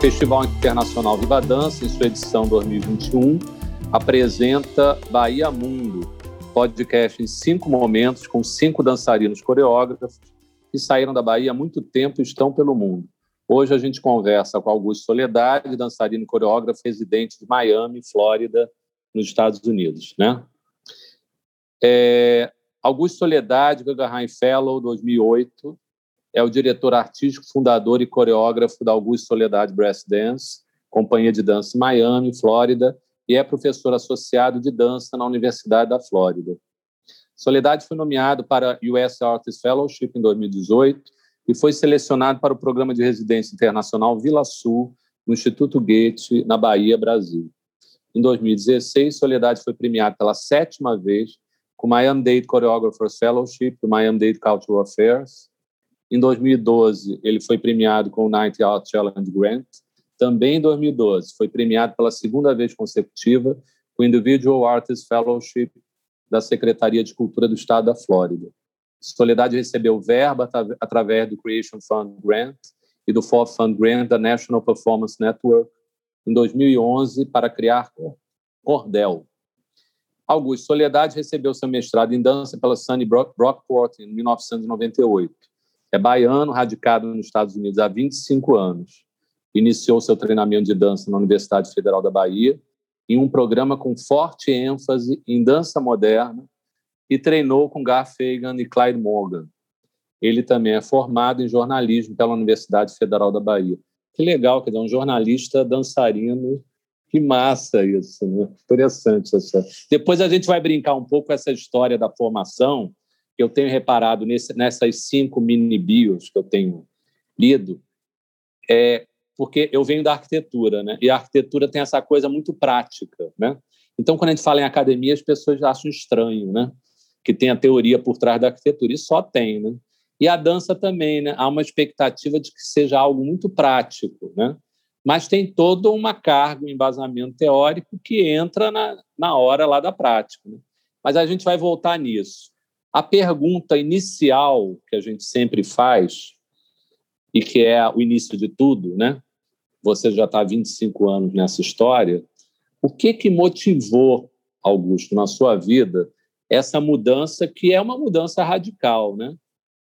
Festival Internacional Viva Dança, em sua edição 2021, apresenta Bahia Mundo, podcast em cinco momentos com cinco dançarinos coreógrafos que saíram da Bahia há muito tempo e estão pelo mundo. Hoje a gente conversa com Augusto Soledade, dançarino e coreógrafo residente de Miami, Flórida, nos Estados Unidos. Né? É, Augusto Soledade, Guggenheim Fellow, 2008, é o diretor artístico, fundador e coreógrafo da Augusto Soledade Brass Dance, companhia de dança em Miami, Flórida, e é professor associado de dança na Universidade da Flórida. Soledade foi nomeado para US Artist Fellowship em 2018 e foi selecionado para o programa de residência internacional Vila Sul, no Instituto Goethe, na Bahia, Brasil. Em 2016, Soledade foi premiado pela sétima vez com o Miami-Dade Choreographers Fellowship do Miami-Dade Cultural Affairs. Em 2012, ele foi premiado com o Night Out Challenge Grant. Também em 2012, foi premiado pela segunda vez consecutiva com o Individual Artist Fellowship da Secretaria de Cultura do Estado da Flórida. Soledade recebeu verba através do Creation Fund Grant e do Fourth Fund Grant da National Performance Network em 2011 para criar Cordel, Augusto Soledade recebeu seu mestrado em dança pela Sunny Brockport em 1998. É baiano, radicado nos Estados Unidos há 25 anos. Iniciou seu treinamento de dança na Universidade Federal da Bahia em um programa com forte ênfase em dança moderna e treinou com Gar Fagan e Clyde Morgan. Ele também é formado em jornalismo pela Universidade Federal da Bahia. Que legal, quer dizer, um jornalista dançarino que massa isso, né? Interessante essa. Depois a gente vai brincar um pouco com essa história da formação, que eu tenho reparado nesse, nessas cinco mini bios que eu tenho lido, é porque eu venho da arquitetura, né? E a arquitetura tem essa coisa muito prática, né? Então, quando a gente fala em academia, as pessoas acham estranho, né? Que tem a teoria por trás da arquitetura, e só tem, né? E a dança também, né? Há uma expectativa de que seja algo muito prático, né? mas tem toda uma carga, um embasamento teórico que entra na, na hora lá da prática. Né? Mas a gente vai voltar nisso. A pergunta inicial que a gente sempre faz, e que é o início de tudo, né? Você já está há 25 anos nessa história. O que, que motivou, Augusto, na sua vida, essa mudança, que é uma mudança radical, né?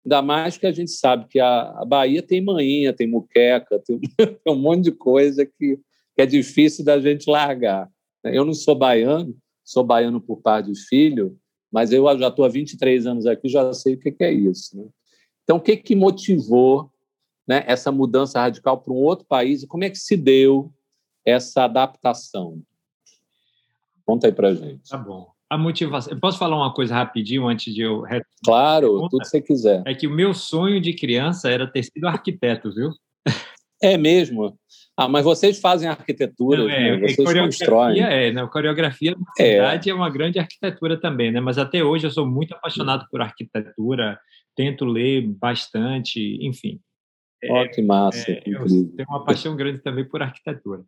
Ainda mais que a gente sabe que a, Bahia tem manhinha, tem muqueca, tem, um monte de coisa que, que é difícil da gente largar. Eu não sou baiano, sou baiano por parte de filho, mas eu já estou há 23 anos aqui, já sei o que, é isso. Né? Então, o que, que motivou né, essa mudança radical para um outro país e como é que se deu essa adaptação? Conta aí para gente. Tá bom a motivação. Eu posso falar uma coisa rapidinho antes de eu. Claro, tudo que você quiser. É que o meu sonho de criança era ter sido arquiteto, viu? É mesmo? Ah, mas vocês fazem arquitetura, Não, é, né? vocês constroem. É, né? coreografia na é. é uma grande arquitetura também, né? Mas até hoje eu sou muito apaixonado por arquitetura, tento ler bastante, enfim. Ó, oh, que massa, é, Eu tenho uma paixão grande também por arquitetura.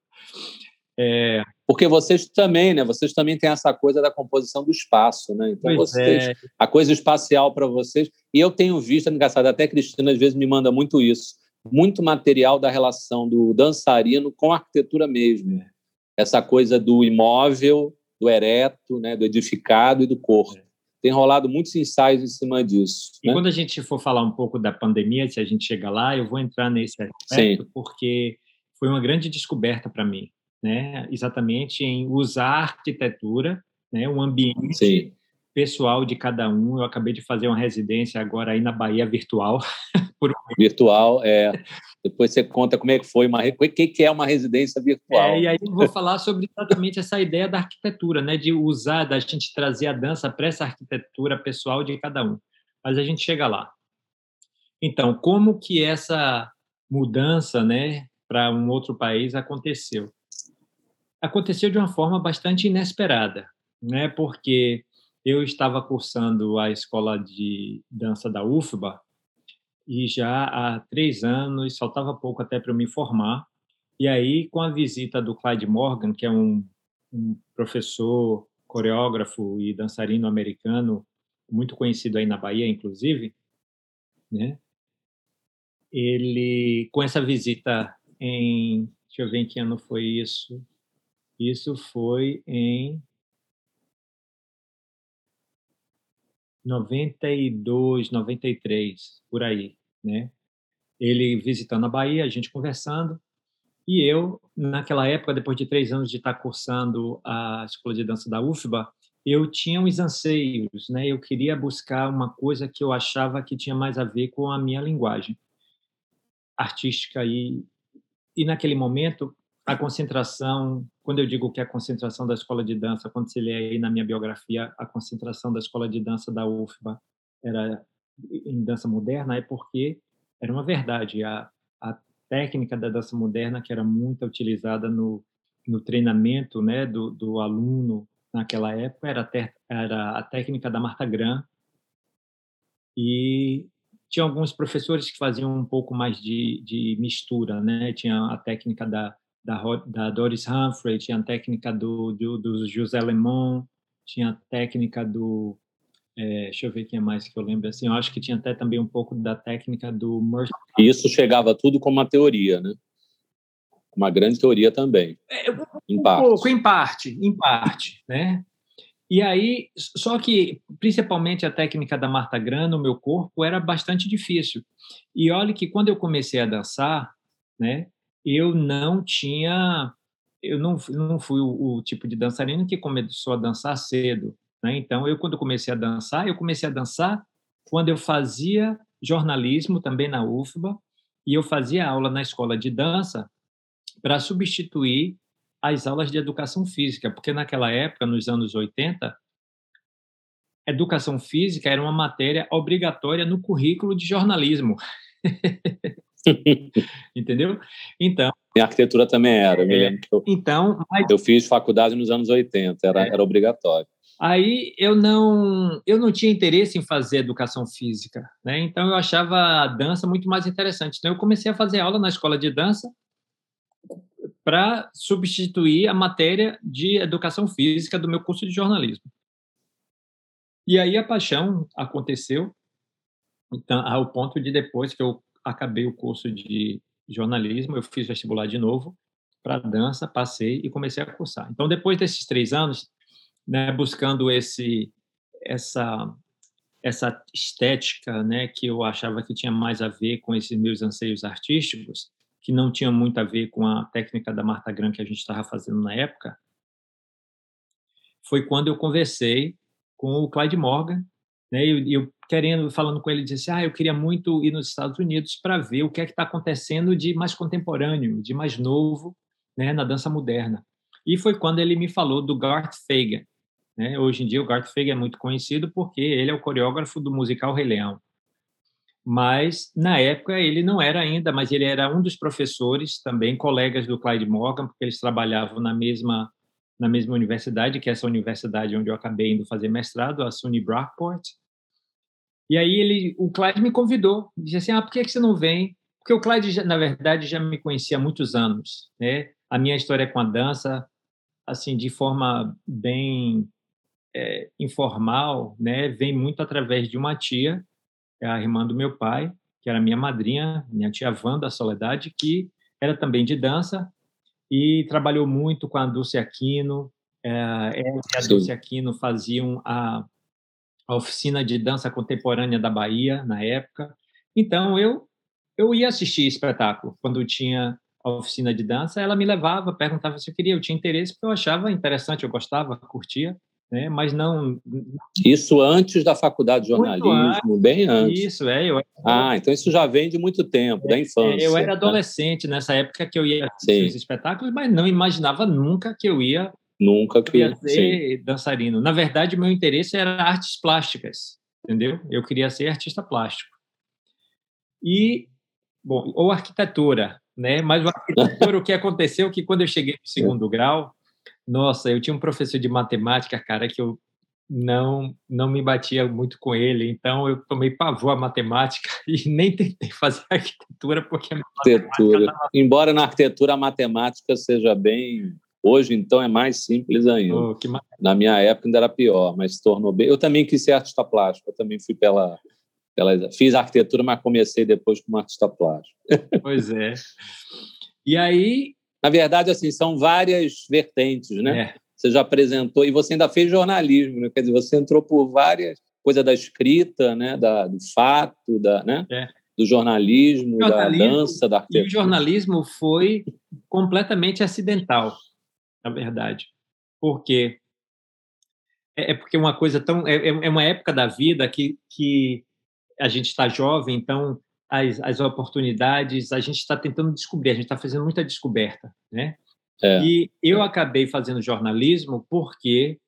É... Porque vocês também, né? Vocês também têm essa coisa da composição do espaço, né? Então, pois vocês, é. a coisa espacial para vocês. E eu tenho visto, é engraçado, até a Cristina às vezes me manda muito isso, muito material da relação do dançarino com a arquitetura mesmo. Essa coisa do imóvel, do ereto, né? do edificado e do corpo. É. Tem rolado muitos ensaios em cima disso. E né? quando a gente for falar um pouco da pandemia, se a gente chegar lá, eu vou entrar nesse aspecto, Sim. porque foi uma grande descoberta para mim né, exatamente em usar a arquitetura, né, um ambiente Sim. Pessoal de cada um. Eu acabei de fazer uma residência agora aí na Bahia virtual. virtual, é. Depois você conta como é que foi uma, o que que é uma residência virtual. É, e aí eu vou falar sobre exatamente essa ideia da arquitetura, né, de usar, da gente trazer a dança para essa arquitetura pessoal de cada um. Mas a gente chega lá. Então, como que essa mudança, né, para um outro país aconteceu? aconteceu de uma forma bastante inesperada, né? Porque eu estava cursando a escola de dança da UFBA e já há três anos, faltava pouco até para eu me formar. E aí, com a visita do Clyde Morgan, que é um, um professor, coreógrafo e dançarino americano muito conhecido aí na Bahia, inclusive, né? Ele, com essa visita em Deixa eu ver em que ano foi isso. Isso foi em 92, 93, por aí, né? Ele visitando a Bahia, a gente conversando, e eu, naquela época, depois de três anos de estar cursando a Escola de Dança da UFBA, eu tinha uns anseios, né? Eu queria buscar uma coisa que eu achava que tinha mais a ver com a minha linguagem artística e e naquele momento a concentração, quando eu digo que é a concentração da escola de dança, quando você lê aí na minha biografia, a concentração da escola de dança da UFBA era em dança moderna, é porque era uma verdade. A, a técnica da dança moderna, que era muito utilizada no, no treinamento né, do, do aluno naquela época, era, ter, era a técnica da Marta Graham. E tinha alguns professores que faziam um pouco mais de, de mistura, né? Tinha a técnica da, da, da Doris Humphrey, tinha a técnica do, do, do José Lemon, tinha a técnica do... É, deixa eu ver quem é mais que eu lembro. Assim, eu acho que tinha até também um pouco da técnica do Mercer. Isso chegava tudo como uma teoria, né? Uma grande teoria também. É, um em parte. pouco, em parte, em parte, né? E aí, só que principalmente a técnica da Marta Gran no meu corpo era bastante difícil. E olha que quando eu comecei a dançar, né, eu não tinha, eu não, não fui o, o tipo de dançarino que começou a dançar cedo. Né? Então, eu quando comecei a dançar, eu comecei a dançar quando eu fazia jornalismo também na UFBA e eu fazia aula na escola de dança para substituir as aulas de educação física, porque naquela época, nos anos 80, educação física era uma matéria obrigatória no currículo de jornalismo. Entendeu? Então. E a arquitetura também era. Eu é, eu, então, mas, eu fiz faculdade nos anos 80, era, é, era obrigatório. Aí eu não, eu não tinha interesse em fazer educação física, né? Então eu achava a dança muito mais interessante. Então eu comecei a fazer aula na escola de dança para substituir a matéria de educação física do meu curso de jornalismo. E aí a paixão aconteceu então, ao ponto de depois que eu acabei o curso de jornalismo, eu fiz vestibular de novo para dança, passei e comecei a cursar. Então, depois desses três anos, né, buscando esse essa essa estética, né, que eu achava que tinha mais a ver com esses meus anseios artísticos, que não tinha muito a ver com a técnica da Marta Gran que a gente estava fazendo na época, foi quando eu conversei com o Clyde Morgan, né, e eu, eu, querendo, falando com ele, disse, ah, eu queria muito ir nos Estados Unidos para ver o que é que está acontecendo de mais contemporâneo, de mais novo, né, na dança moderna. E foi quando ele me falou do Garth Fagan. Né? Hoje em dia o Garth Fagan é muito conhecido porque ele é o coreógrafo do musical Rei Leão mas na época ele não era ainda, mas ele era um dos professores, também colegas do Clyde Morgan, porque eles trabalhavam na mesma na mesma universidade, que é essa universidade onde eu acabei indo fazer mestrado, a SUNY Brockport. E aí ele, o Clyde me convidou, disse assim: "Ah, por que você não vem?" Porque o Clyde, na verdade, já me conhecia há muitos anos, né? A minha história com a dança, assim, de forma bem é, informal, né, vem muito através de uma tia a irmã do meu pai, que era minha madrinha, minha tia Wanda Soledade, que era também de dança e trabalhou muito com a Dulce Aquino. É, ela e a Dulce Aquino faziam a, a oficina de dança contemporânea da Bahia, na época. Então, eu, eu ia assistir espetáculo quando tinha a oficina de dança. Ela me levava, perguntava se eu queria, eu tinha interesse, porque eu achava interessante, eu gostava, curtia né? mas não. Isso antes da faculdade de jornalismo, antes, bem antes. Isso, é. Eu... Ah, então isso já vem de muito tempo, é, da infância. Eu era adolescente nessa época que eu ia assistir os espetáculos, mas não imaginava nunca que eu ia. Nunca que ia ser sim. dançarino. Na verdade, meu interesse era artes plásticas, entendeu? Eu queria ser artista plástico. E, bom, ou arquitetura, né? Mas o arquitetura, o que aconteceu é que quando eu cheguei no segundo grau, nossa, eu tinha um professor de matemática, cara, que eu não não me batia muito com ele, então eu tomei pavor à matemática e nem tentei fazer arquitetura porque a arquitetura. Tava... Embora na arquitetura a matemática seja bem Hoje, então, é mais simples ainda. Oh, Na minha época ainda era pior, mas se tornou bem. Eu também quis ser artista plástico, eu também fui pela, pela. Fiz arquitetura, mas comecei depois como artista plástico. Pois é. E aí, Na verdade, assim, são várias vertentes, né? É. Você já apresentou e você ainda fez jornalismo, né? quer dizer, você entrou por várias coisas da escrita, né? Da, do fato, da, né? É. Do jornalismo, jornalismo, da dança, da arquitetura. E o jornalismo foi completamente acidental, na verdade, porque é, é porque uma coisa tão é, é uma época da vida que que a gente está jovem, então as, as oportunidades, a gente está tentando descobrir, a gente está fazendo muita descoberta, né? É. E eu acabei fazendo jornalismo porque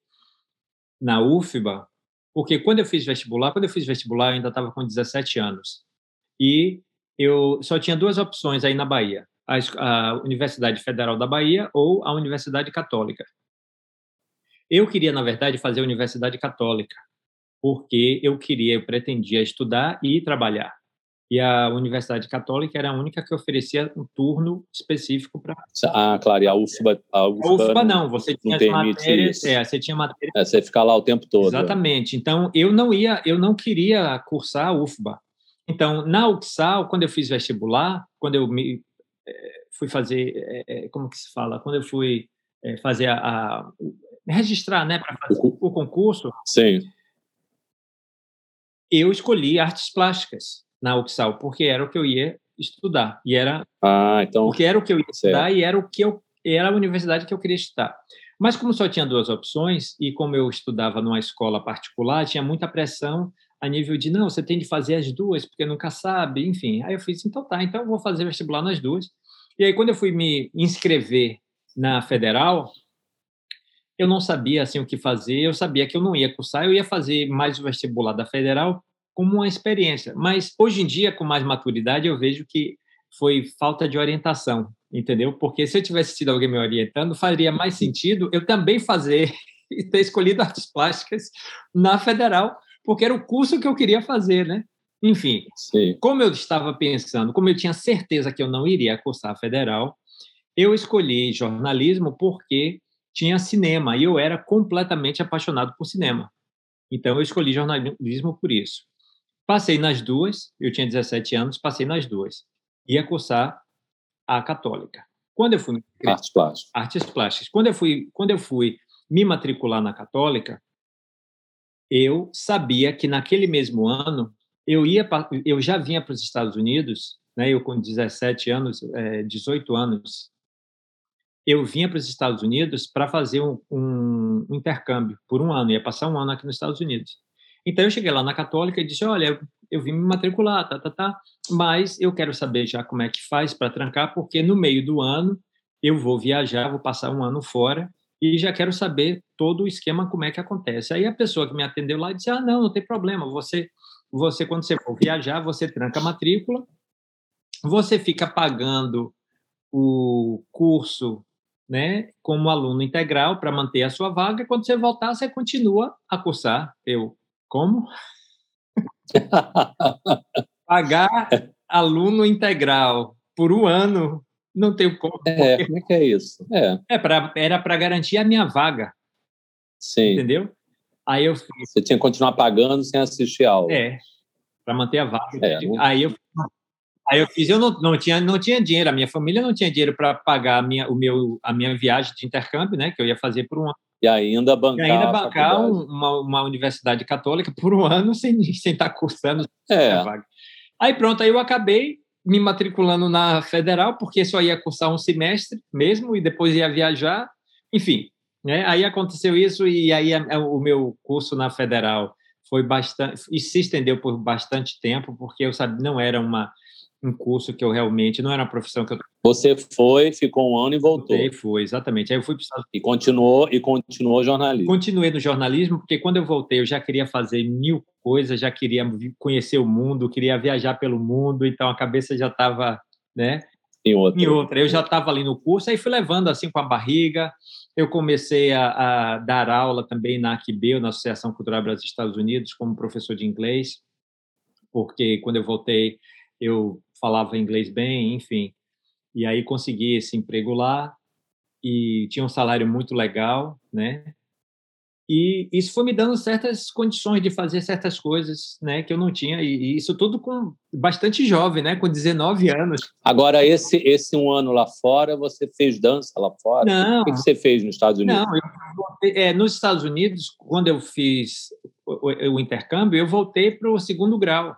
na UFBA, porque quando eu fiz vestibular, quando eu fiz vestibular eu ainda estava com 17 anos. E eu só tinha duas opções aí na Bahia: a, a Universidade Federal da Bahia ou a Universidade Católica. Eu queria, na verdade, fazer a Universidade Católica, porque eu queria, eu pretendia estudar e trabalhar e a Universidade Católica era a única que oferecia um turno específico para. Ah, claro, e a UFBA. A UFBA, a UFBA não, você tinha as matérias. É, você tinha matérias. É, você fica lá o tempo todo. Exatamente. Então, eu não ia, eu não queria cursar a UFBA. Então, na UXAL, quando eu fiz vestibular, quando eu me fui fazer, é, como que se fala? Quando eu fui fazer a, a registrar, né, para fazer o, o concurso. Sim. Eu escolhi artes plásticas na UXAL, porque era o que eu ia estudar. E era ah, então, porque era o que eu ia estudar certo. e era o que eu era a universidade que eu queria estudar. Mas como só tinha duas opções e como eu estudava numa escola particular, tinha muita pressão a nível de não, você tem de fazer as duas porque nunca sabe, enfim. Aí eu fiz então tá, então eu vou fazer vestibular nas duas. E aí quando eu fui me inscrever na federal, eu não sabia assim o que fazer, eu sabia que eu não ia cursar, eu ia fazer mais o vestibular da federal como uma experiência. Mas hoje em dia, com mais maturidade, eu vejo que foi falta de orientação, entendeu? Porque se eu tivesse tido alguém me orientando, faria mais sentido eu também fazer e ter escolhido artes plásticas na federal, porque era o curso que eu queria fazer, né? Enfim, Sim. como eu estava pensando, como eu tinha certeza que eu não iria cursar a federal, eu escolhi jornalismo porque tinha cinema e eu era completamente apaixonado por cinema. Então eu escolhi jornalismo por isso. Passei nas duas, eu tinha 17 anos, passei nas duas. Ia cursar a católica. Quando eu fui artes plásticas. Artes plásticas. Quando eu fui, quando eu fui me matricular na católica, eu sabia que naquele mesmo ano eu ia eu já vinha para os Estados Unidos, né? Eu com 17 anos, é, 18 anos, eu vinha para os Estados Unidos para fazer um, um, intercâmbio por um ano, ia passar um ano aqui nos Estados Unidos. Então eu cheguei lá na Católica e disse: Olha, eu vim me matricular, tá, tá, tá, mas eu quero saber já como é que faz para trancar, porque no meio do ano eu vou viajar, vou passar um ano fora e já quero saber todo o esquema como é que acontece. Aí a pessoa que me atendeu lá disse: Ah, não, não tem problema, você, você quando você for viajar, você tranca a matrícula, você fica pagando o curso né, como aluno integral para manter a sua vaga. Quando você voltar, você continua a cursar. Eu, como? Pagar aluno integral por um ano, não tenho como. É, como é que é isso? É, é pra, era para garantir a minha vaga. Sim. Entendeu? Aí eu Você tinha que continuar pagando sem assistir aula. É, para manter a vaga. É, Aí eu Aí eu fiz, eu não, não, tinha, não tinha dinheiro, a minha família não tinha dinheiro para pagar a minha, o meu, a minha viagem de intercâmbio, né, que eu ia fazer por um ano. E ainda bancar, e ainda bancar uma, uma universidade católica por um ano sem, sem estar tá cursando é. a vaga. Aí pronto, aí eu acabei me matriculando na federal, porque só ia cursar um semestre mesmo, e depois ia viajar, enfim. Né? Aí aconteceu isso, e aí a, o meu curso na federal foi bastante, e se estendeu por bastante tempo, porque eu sabia, não era uma um curso que eu realmente não era uma profissão que eu você foi ficou um ano e voltou. Voltei, foi exatamente. Aí eu fui e continuou e continuou jornalismo. Continuei no jornalismo porque quando eu voltei eu já queria fazer mil coisas já queria conhecer o mundo queria viajar pelo mundo então a cabeça já estava né em outra. em outra. Eu já estava ali no curso aí fui levando assim com a barriga eu comecei a, a dar aula também na AQB, na Associação Cultural Brasil Estados Unidos como professor de inglês porque quando eu voltei eu falava inglês bem, enfim. E aí consegui esse emprego lá e tinha um salário muito legal, né? E isso foi me dando certas condições de fazer certas coisas, né, que eu não tinha, e, isso tudo com bastante jovem, né, com 19 anos. Agora, esse, esse um ano lá fora, você fez dança lá fora? Não. O que você fez nos Estados Unidos? Não, eu, é, nos Estados Unidos, quando eu fiz o, o intercâmbio, eu voltei para o segundo grau,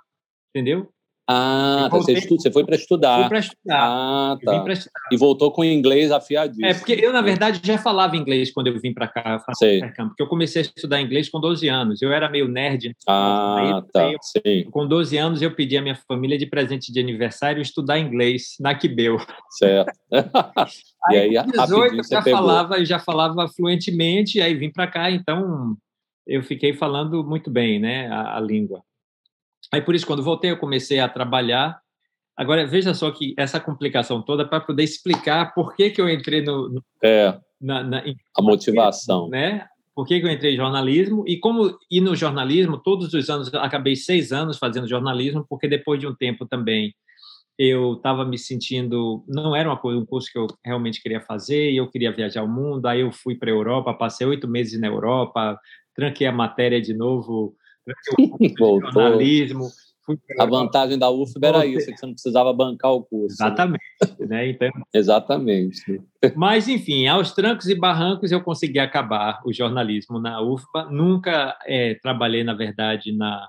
entendeu? Ah, tá, você, estuda, você foi para estudar. Fui para estudar. Ah, tá. Estudar. E voltou com inglês afiadíssimo. É, porque eu, na verdade, já falava inglês quando eu vim para cá, Sei. porque eu comecei a estudar inglês com 12 anos. Eu era meio nerd. Ah, tá. Eu, Sim. Com 12 anos, eu pedi à minha família de presente de aniversário estudar inglês na Quibeu. Certo. e aí, com 18, eu já falava, eu já falava fluentemente, aí vim para cá, então eu fiquei falando muito bem, né, a, a língua. Aí, por isso, quando voltei, eu comecei a trabalhar. Agora, veja só que essa complicação toda para poder explicar por que, que eu entrei no. no é. Na, na, a motivação. Né? Por que, que eu entrei em jornalismo? E como ir no jornalismo, todos os anos, acabei seis anos fazendo jornalismo, porque depois de um tempo também eu estava me sentindo. Não era uma coisa, um curso que eu realmente queria fazer, e eu queria viajar o mundo. Aí eu fui para a Europa, passei oito meses na Europa, tranquei a matéria de novo jornalismo. A vantagem da UFB era isso, que você não precisava bancar o curso. Exatamente. Né? né? Então... Exatamente. Mas, enfim, aos trancos e barrancos eu consegui acabar o jornalismo na UFBA. Nunca é, trabalhei, na verdade, na,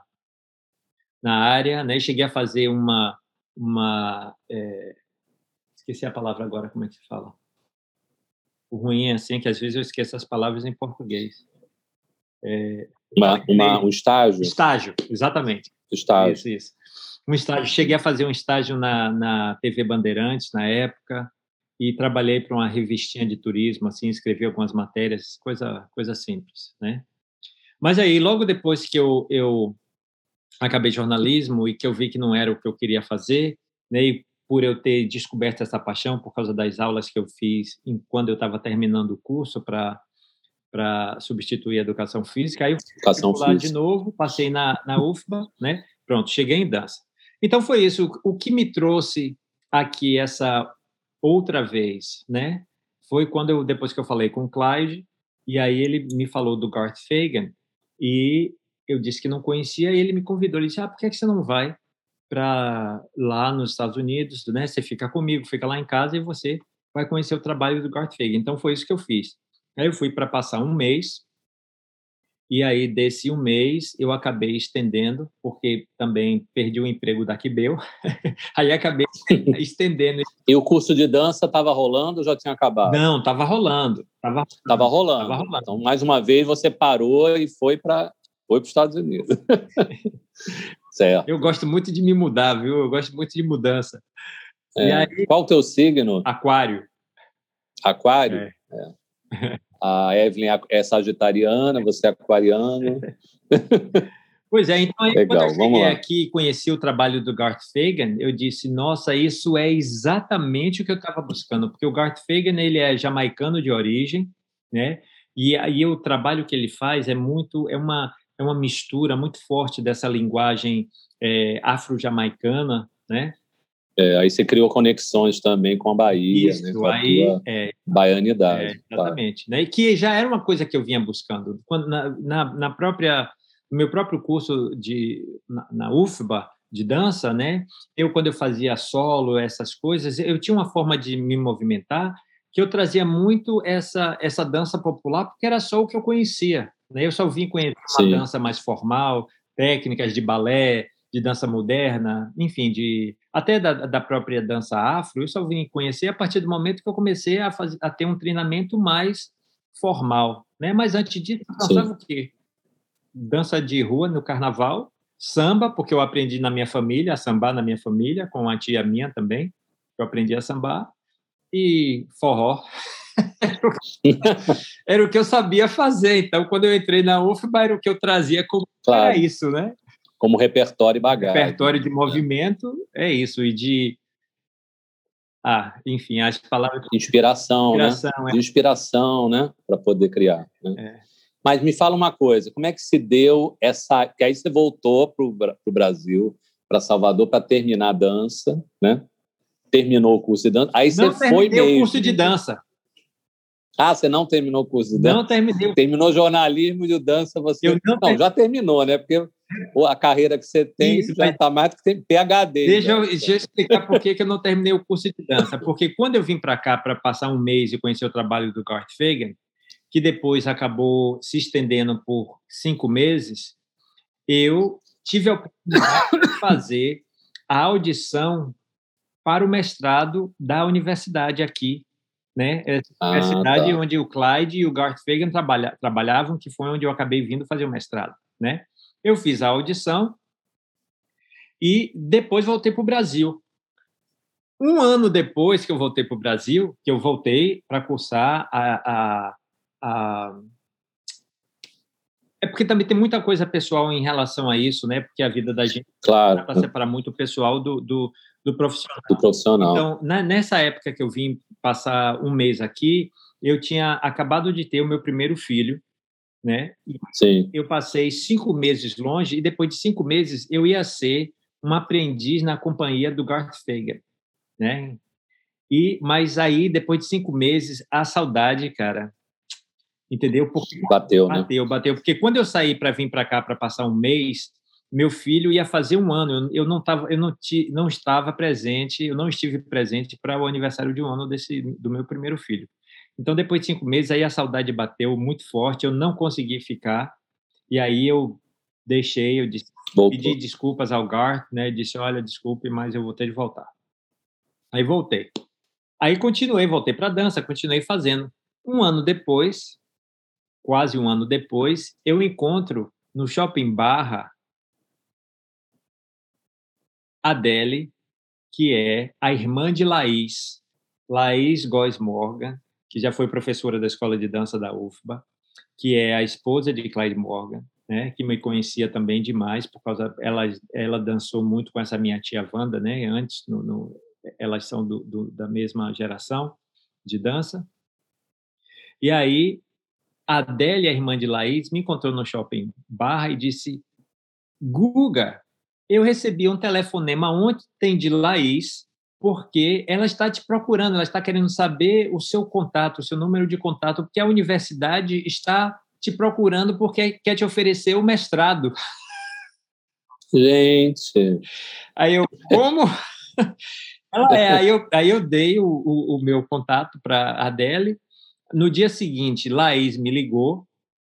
na área. Né? Cheguei a fazer uma... uma é... Esqueci a palavra agora, como é que se fala? O ruim é assim que às vezes eu esqueço as palavras em português. É, uma, uma, um estágio? Estágio, exatamente. Estágio. Isso, isso. Um estágio. Cheguei a fazer um estágio na, na TV Bandeirantes, na época, e trabalhei para uma revistinha de turismo, assim, escrevi algumas matérias, coisa, coisa simples, né? Mas aí, logo depois que eu, eu acabei jornalismo e que eu vi que não era o que eu queria fazer, né, e por eu ter descoberto essa paixão por causa das aulas que eu fiz em, quando eu estava terminando o curso para para substituir a educação física. Aí eu educação fui lá de novo, passei na, na UFBA, né? Pronto, cheguei em dança. Então foi isso. O que me trouxe aqui essa outra vez, né? Foi quando eu depois que eu falei com o Clyde e aí ele me falou do Garth Fagan e eu disse que não conhecia e ele me convidou. Ele disse: "Ah, por que, que você não vai para lá nos Estados Unidos, né? Você fica comigo, fica lá em casa e você vai conhecer o trabalho do Garth Fagan". Então foi isso que eu fiz. Aí eu fui para passar um mês, e aí desse um mês eu acabei estendendo, porque também perdi o emprego da Quibeu, aí acabei estendendo. E o curso de dança estava rolando ou já tinha acabado? Não, estava rolando. Estava tava rolando. Tava rolando. Então, mais uma vez, você parou e foi para foi os Estados Unidos. certo. Eu gosto muito de me mudar, viu? Eu gosto muito de mudança. É. Aí, Qual o teu signo? Aquário. Aquário? É. é. A Evelyn é sagitariana, você é aquariano. Pois é, então aí, Legal, quando eu cheguei aqui e conheci o trabalho do Garth Fagan, eu disse, nossa, isso é exatamente o que eu estava buscando, porque o Garth Fagan, ele é jamaicano de origem, né? E aí o trabalho que ele faz é muito, é uma, é uma mistura muito forte dessa linguagem é, afro-jamaicana, né? É, aí você criou conexões também com a Bahia, Isso, né, com aí, é, baianidade. É, exatamente. Tá. Né? E que já era uma coisa que eu vinha buscando. Quando, na, na, na própria, no meu próprio curso de, na, na, UFBA, de dança, né, eu, quando eu fazia solo, essas coisas, eu tinha uma forma de me movimentar que eu trazia muito essa, essa dança popular, porque era só o que eu conhecia. Né? Eu só vim conhecer uma Sim. dança mais formal, técnicas de balé, de dança moderna, enfim, de até da, da, própria dança afro, eu só vim conhecer a partir do momento que eu comecei a, fazer, a ter um treinamento mais formal, né? Mas antes disso, eu o quê? Dança de rua no carnaval, samba, porque eu aprendi na minha família, a sambar na minha família, com a tia minha também, eu aprendi a sambar, e forró. era o que eu sabia fazer. Então, quando eu entrei na UFBA, era o que eu trazia como claro. era isso, né? Como repertório e bagagem. Repertório de movimento é isso, e de. Ah, enfim, as palavras. Inspiração, inspiração né? É. De inspiração, né? Para poder criar. Né? É. Mas me fala uma coisa, como é que se deu essa. Que aí você voltou para o Brasil, para Salvador, para terminar a dança, né? Terminou o curso de dança. Aí Não você foi mesmo. o curso de dança. Ah, você não terminou o curso de dança? Não terminei. Terminou jornalismo de dança, você... Eu não, não já terminou, né? Porque a carreira que você tem Isso, já está mais do que tem PHD. Deixa eu, deixa eu explicar por que eu não terminei o curso de dança. Porque quando eu vim para cá para passar um mês e conhecer o trabalho do Garth Fagan, que depois acabou se estendendo por cinco meses, eu tive a oportunidade de fazer a audição para o mestrado da universidade aqui, né? Essa ah, universidade tá. onde o Clyde e o Garth Fagan trabalha, trabalhavam, que foi onde eu acabei vindo fazer o mestrado, né? Eu fiz a audição e depois voltei para o Brasil. Um ano depois que eu voltei para o Brasil, que eu voltei para cursar a, a, a é porque também tem muita coisa pessoal em relação a isso, né? Porque a vida da gente claro. para separar muito o pessoal do, do, do, profissional. Do profissional. Então, na, nessa época que eu vim passar um mês aqui, eu tinha acabado de ter o meu primeiro filho, né? Sim. Eu passei cinco meses longe e depois de cinco meses eu ia ser um aprendiz na companhia do Garth Fagan, né? E mas aí depois de cinco meses a saudade, cara, entendeu? Porque bateu, né? Bateu, bateu. Porque quando eu saí para vir para cá para passar um mês, meu filho ia fazer um ano. Eu, eu não tava, eu não, ti, não estava presente, eu não estive presente para o aniversário de um ano desse do meu primeiro filho. Então, depois de cinco meses, aí a saudade bateu muito forte, eu não consegui ficar, e aí eu deixei, eu disse, pedi desculpas ao Garth, né, disse, olha, desculpe, mas eu vou ter de voltar. Aí voltei. Aí continuei, voltei para dança, continuei fazendo. Um ano depois, quase um ano depois, eu encontro no Shopping Barra Adele, que é a irmã de Laís, Laís Góes Morgan, que já foi professora da Escola de Dança da UFBA, que é a esposa de Clyde Morgan, né, que me conhecia também demais, por causa ela ela dançou muito com essa minha tia Wanda, né, antes, no, no elas são do, do, da mesma geração de dança. E aí, a Adélia, irmã de Laís, me encontrou no shopping Barra e disse: Guga, eu recebi um telefonema ontem de Laís porque ela está te procurando, ela está querendo saber o seu contato, o seu número de contato, porque a universidade está te procurando porque quer te oferecer o mestrado. Gente. Aí eu, como? Ela é, aí eu, aí eu dei o, o, o meu contato para a Adele. No dia seguinte, Laís me ligou,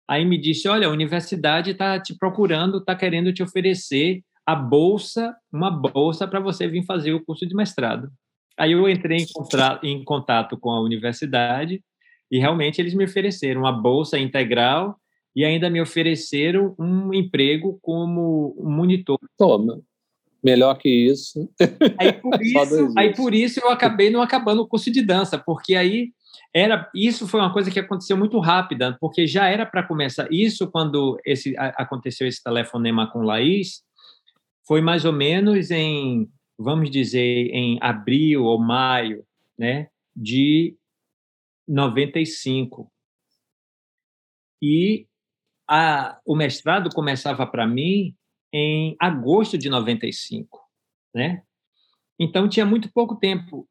aí me disse: Olha, a universidade está te procurando, está querendo te oferecer a bolsa, uma bolsa para você vir fazer o curso de mestrado. Aí eu entrei em, contra, em contato com a universidade e realmente eles me ofereceram uma bolsa integral e ainda me ofereceram um emprego como monitor. Toma. Melhor que isso. Aí por isso, aí por isso eu acabei não acabando o curso de dança, porque aí era isso foi uma coisa que aconteceu muito rápida, porque já era para começar isso quando esse aconteceu esse telefonema com Laís, foi mais ou menos em, vamos dizer, em abril ou maio, né, de 95. E a, o mestrado começava para mim em agosto de 95, né? Então tinha muito pouco tempo.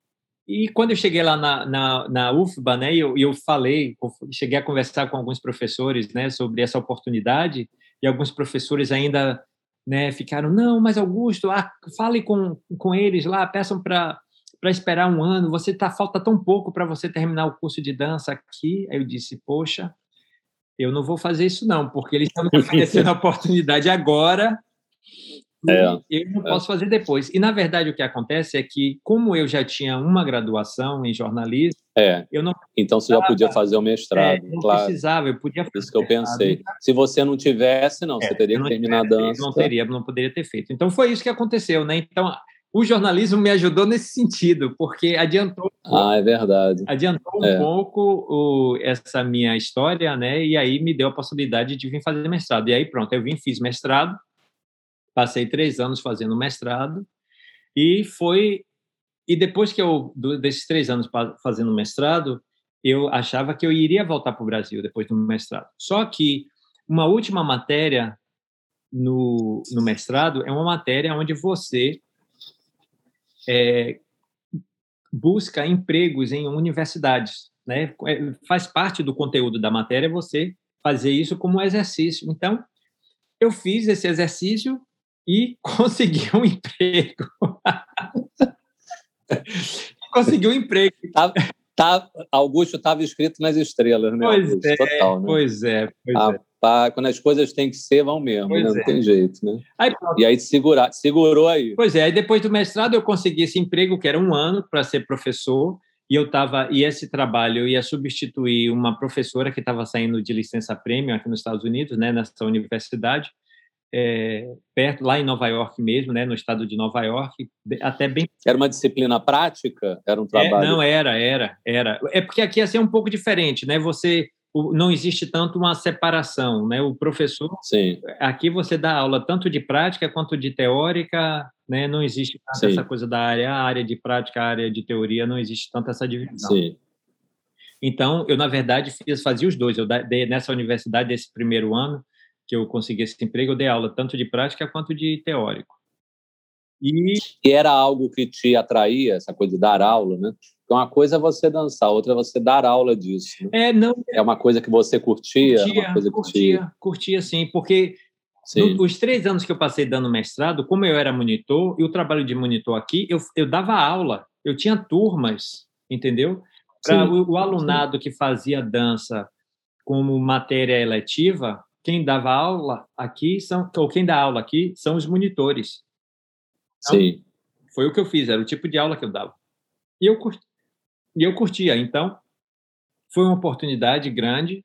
E quando eu cheguei lá na, na, na UFBA, né, eu, eu falei, cheguei a conversar com alguns professores, né, sobre essa oportunidade, e alguns professores ainda né, ficaram, não, mas Augusto, ah, fale com, com eles lá, peçam para para esperar um ano, você tá falta tão pouco para você terminar o curso de dança aqui. Aí eu disse, poxa, eu não vou fazer isso não, porque eles estão me oferecendo a oportunidade agora é, eu não é. posso fazer depois. E, na verdade, o que acontece é que, como eu já tinha uma graduação em jornalismo, é. eu não Então você já podia fazer o mestrado, é, não claro. precisava, eu podia fazer Isso que eu pensei. Se você não tivesse, não, é, você teria que terminar a dança. Não teria, não poderia ter feito. Então foi isso que aconteceu, né? Então o jornalismo me ajudou nesse sentido, porque adiantou. Ah, é verdade. Adiantou um é. pouco o, essa minha história, né? E aí me deu a possibilidade de vir fazer mestrado. E aí pronto, eu vim, fiz mestrado Passei três anos fazendo mestrado e foi e depois que eu desses três anos fazendo mestrado eu achava que eu iria voltar para o Brasil depois do mestrado. Só que uma última matéria no, no mestrado é uma matéria onde você é, busca empregos em universidades. né? É, faz parte do conteúdo da matéria você fazer isso como exercício. Então, eu fiz esse exercício e consegui um emprego. consegui um emprego. Tá, tá, Augusto estava escrito nas estrelas, né? Pois Augusto? é, Total, né? pois é. Pois ah, é. pá, quando as coisas têm que ser, vão mesmo, né? Não é. tem jeito, né? Aí, E aí segurar, segurou aí. Pois é, aí depois do mestrado eu consegui esse emprego que era um ano para ser professor e eu tava e esse trabalho eu ia substituir uma professora que estava saindo de licença prêmio aqui nos Estados Unidos, né, nessa universidade é, perto lá em Nova York mesmo, né, no estado de Nova York, até bem Era uma disciplina prática? Era um é, trabalho? não era, era, era. É porque aqui ia ser um pouco diferente, né? Você o- não existe tanto uma separação, né? O professor Sim, aqui você dá aula tanto de prática quanto de teórica, né? Não existe tanto Sim. essa coisa da área, a área de prática, a área de teoria, não existe tanto essa divisão. sim. Então, eu na verdade fiz, fazia os dois. Eu dei nessa universidade esse primeiro ano que eu consegui esse emprego, eu dei aula tanto de prática quanto de teórico. E E era algo que te atraía, essa coisa de dar aula, né? Então, uma coisa é você dançar, outra é você dar aula disso. né? é não É uma coisa que você curtia, é curtia, uma coisa que te... curtia, curtia sim, porque Sim, No- os três anos que eu passei dando mestrado, como eu era monitor, e o trabalho de monitor aqui, eu, eu dava aula, eu tinha turmas, entendeu? Para sim, o, o alunado que fazia dança como matéria eletiva, quem dava aula aqui são, ou quem dá aula aqui são os monitores. sim. Foi o que eu fiz, era o tipo de aula que eu dava. E eu, cur- e eu curtia, então foi uma oportunidade grande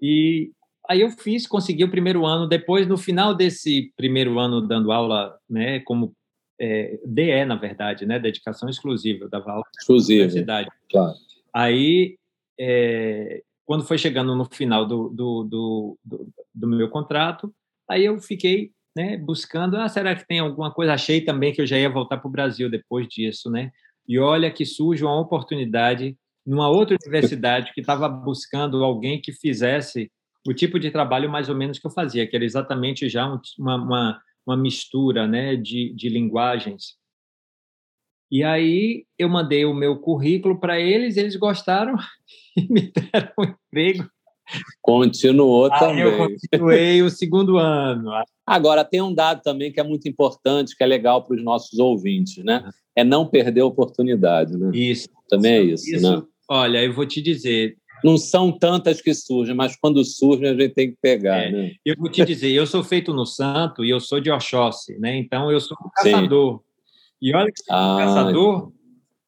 e aí eu fiz, consegui o primeiro ano. Depois, no final desse primeiro ano dando aula, né, como é, DE, na verdade, né, dedicação exclusiva, eu dava aula na Exclusivo, universidade. claro. Aí, é, quando foi chegando no final do, do, do, do, do meu contrato, aí eu fiquei né, buscando, ah, será que tem alguma coisa? Achei também que eu já ia voltar para o Brasil depois disso, né? E olha que surge uma oportunidade numa outra universidade que estava buscando alguém que fizesse o tipo de trabalho mais ou menos que eu fazia, que era exatamente já um- uma, uma, uma mistura né, de, de linguagens. E aí eu mandei o meu currículo para eles, eles gostaram e me deram um emprego. Continuou Aí eu também. continuei o segundo ano. Agora, tem um dado também que é muito importante, que é legal para os nossos ouvintes, né? É não perder a oportunidade, né? Isso. Também é isso, né? Olha, eu vou te dizer, Não são tantas que surgem, mas quando surgem a gente tem que pegar, É. né? eu vou te dizer, eu sou feito no santo e eu sou de Oxóssi, né? Então eu sou um Sim. E olha que Ah, caçador,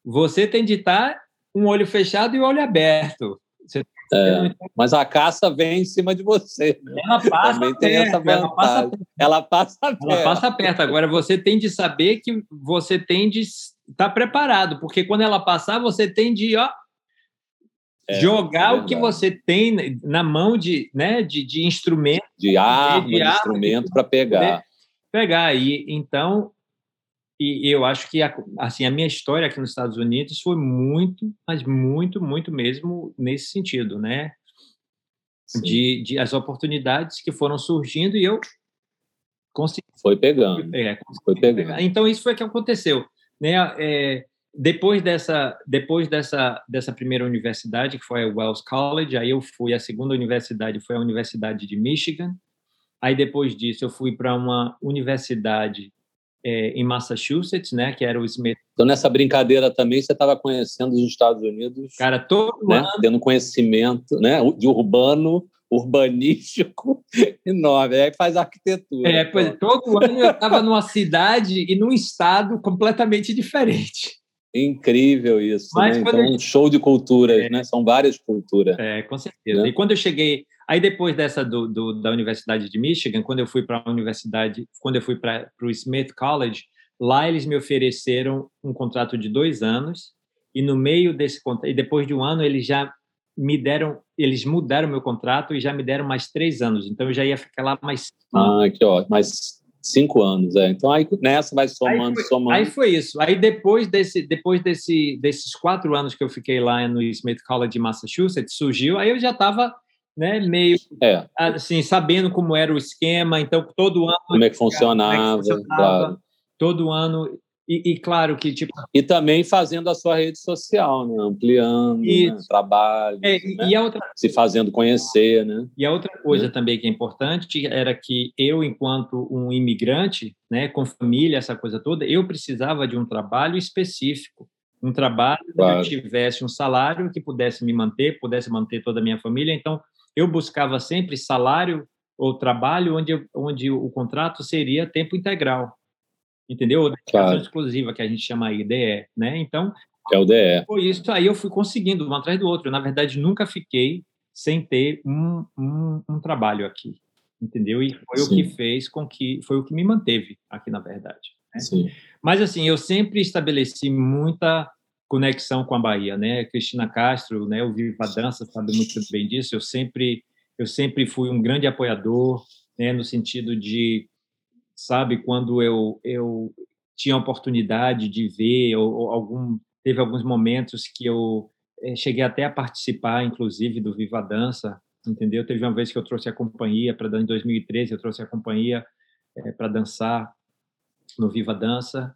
você tem de estar um olho fechado e o olho aberto. Você é. Mas a caça vem em cima de você. né? ela passa Também tem essa perto, ela passa. Ela passa Ela perto. passa perto. Agora, você tem de saber que você tem de estar preparado, porque quando ela passar, você tem de ó, É, jogar é o que você tem na mão de, né, de, de instrumento, De arma, de de, arma, instrumento para pegar. pegar. E, então, e eu acho que a, assim, a minha história aqui nos Estados Unidos foi muito, mas muito, muito mesmo nesse sentido, né? De, de as oportunidades que foram surgindo e eu consegui Foi pegando. é, Foi pegando. Então isso foi o que aconteceu, né? É, depois dessa, depois dessa, dessa primeira universidade que foi a Wells College, aí eu fui a segunda universidade foi a Universidade de Michigan. Aí depois disso eu fui para uma universidade é, em Massachusetts, né? Que era o Smith. Então, nessa brincadeira também, você estava conhecendo os Estados Unidos, Cara, todo né? ano tendo conhecimento né? de urbano, urbanístico enorme. Aí faz arquitetura. É, pois, é, todo ano eu estava numa cidade e num estado completamente diferente. Incrível isso. Mas né? Então, eu- um show de culturas, É. né? São várias culturas. É, com certeza. Né? E quando eu cheguei, aí depois dessa do, do- da Universidade de Michigan, quando eu fui para a universidade, quando eu fui para o Smith College, lá eles me ofereceram um contrato de dois anos e no meio desse contrato, e depois de um ano eles já me deram, eles mudaram meu contrato e já me deram mais três anos. Então eu já ia ficar lá mais Ah, que ótimo. Mais cinco anos, é. Então, aí nessa vai somando, foi- somando. Aí foi isso. Aí depois desse, depois desse, desses quatro anos que eu fiquei lá no Smith College de Massachusetts, surgiu. Aí eu já estava, né, meio É, assim sabendo como era o esquema. Então todo ano, como é que funcionava, funcionava. claro. todo ano E, e, claro que tipo e também fazendo a sua rede social, né? ampliando né? trabalho, é, né? e a outra se fazendo conhecer, né? E a outra coisa é. também que é importante era que eu, enquanto um imigrante, né, com família, essa coisa toda, eu precisava de um trabalho específico, um trabalho claro. que eu tivesse um salário que pudesse me manter, pudesse manter toda a minha família. Então eu buscava sempre salário ou trabalho onde, onde o contrato seria tempo integral entendeu? Ou claro. exclusiva, que a gente chama aí DE, né? Então, é o DE. Foi isso aí, eu fui conseguindo um atrás do outro. Eu, na verdade, nunca fiquei sem ter um, um, um trabalho aqui, entendeu? E foi Sim. o que fez com que, foi o que me manteve aqui, na verdade. Né? Sim. Mas, assim, eu sempre estabeleci muita conexão com a Bahia, né? Cristina Castro, né? O Viva Dança sabe muito bem disso. Eu sempre, eu sempre fui um grande apoiador, né? No sentido de sabe? Quando eu, eu tinha a oportunidade de ver, ou, ou algum, teve alguns momentos que eu é, cheguei até a participar, inclusive, do Viva Dança, entendeu? Teve uma vez que eu trouxe a companhia, para em 2013, eu trouxe a companhia é, para dançar no Viva Dança,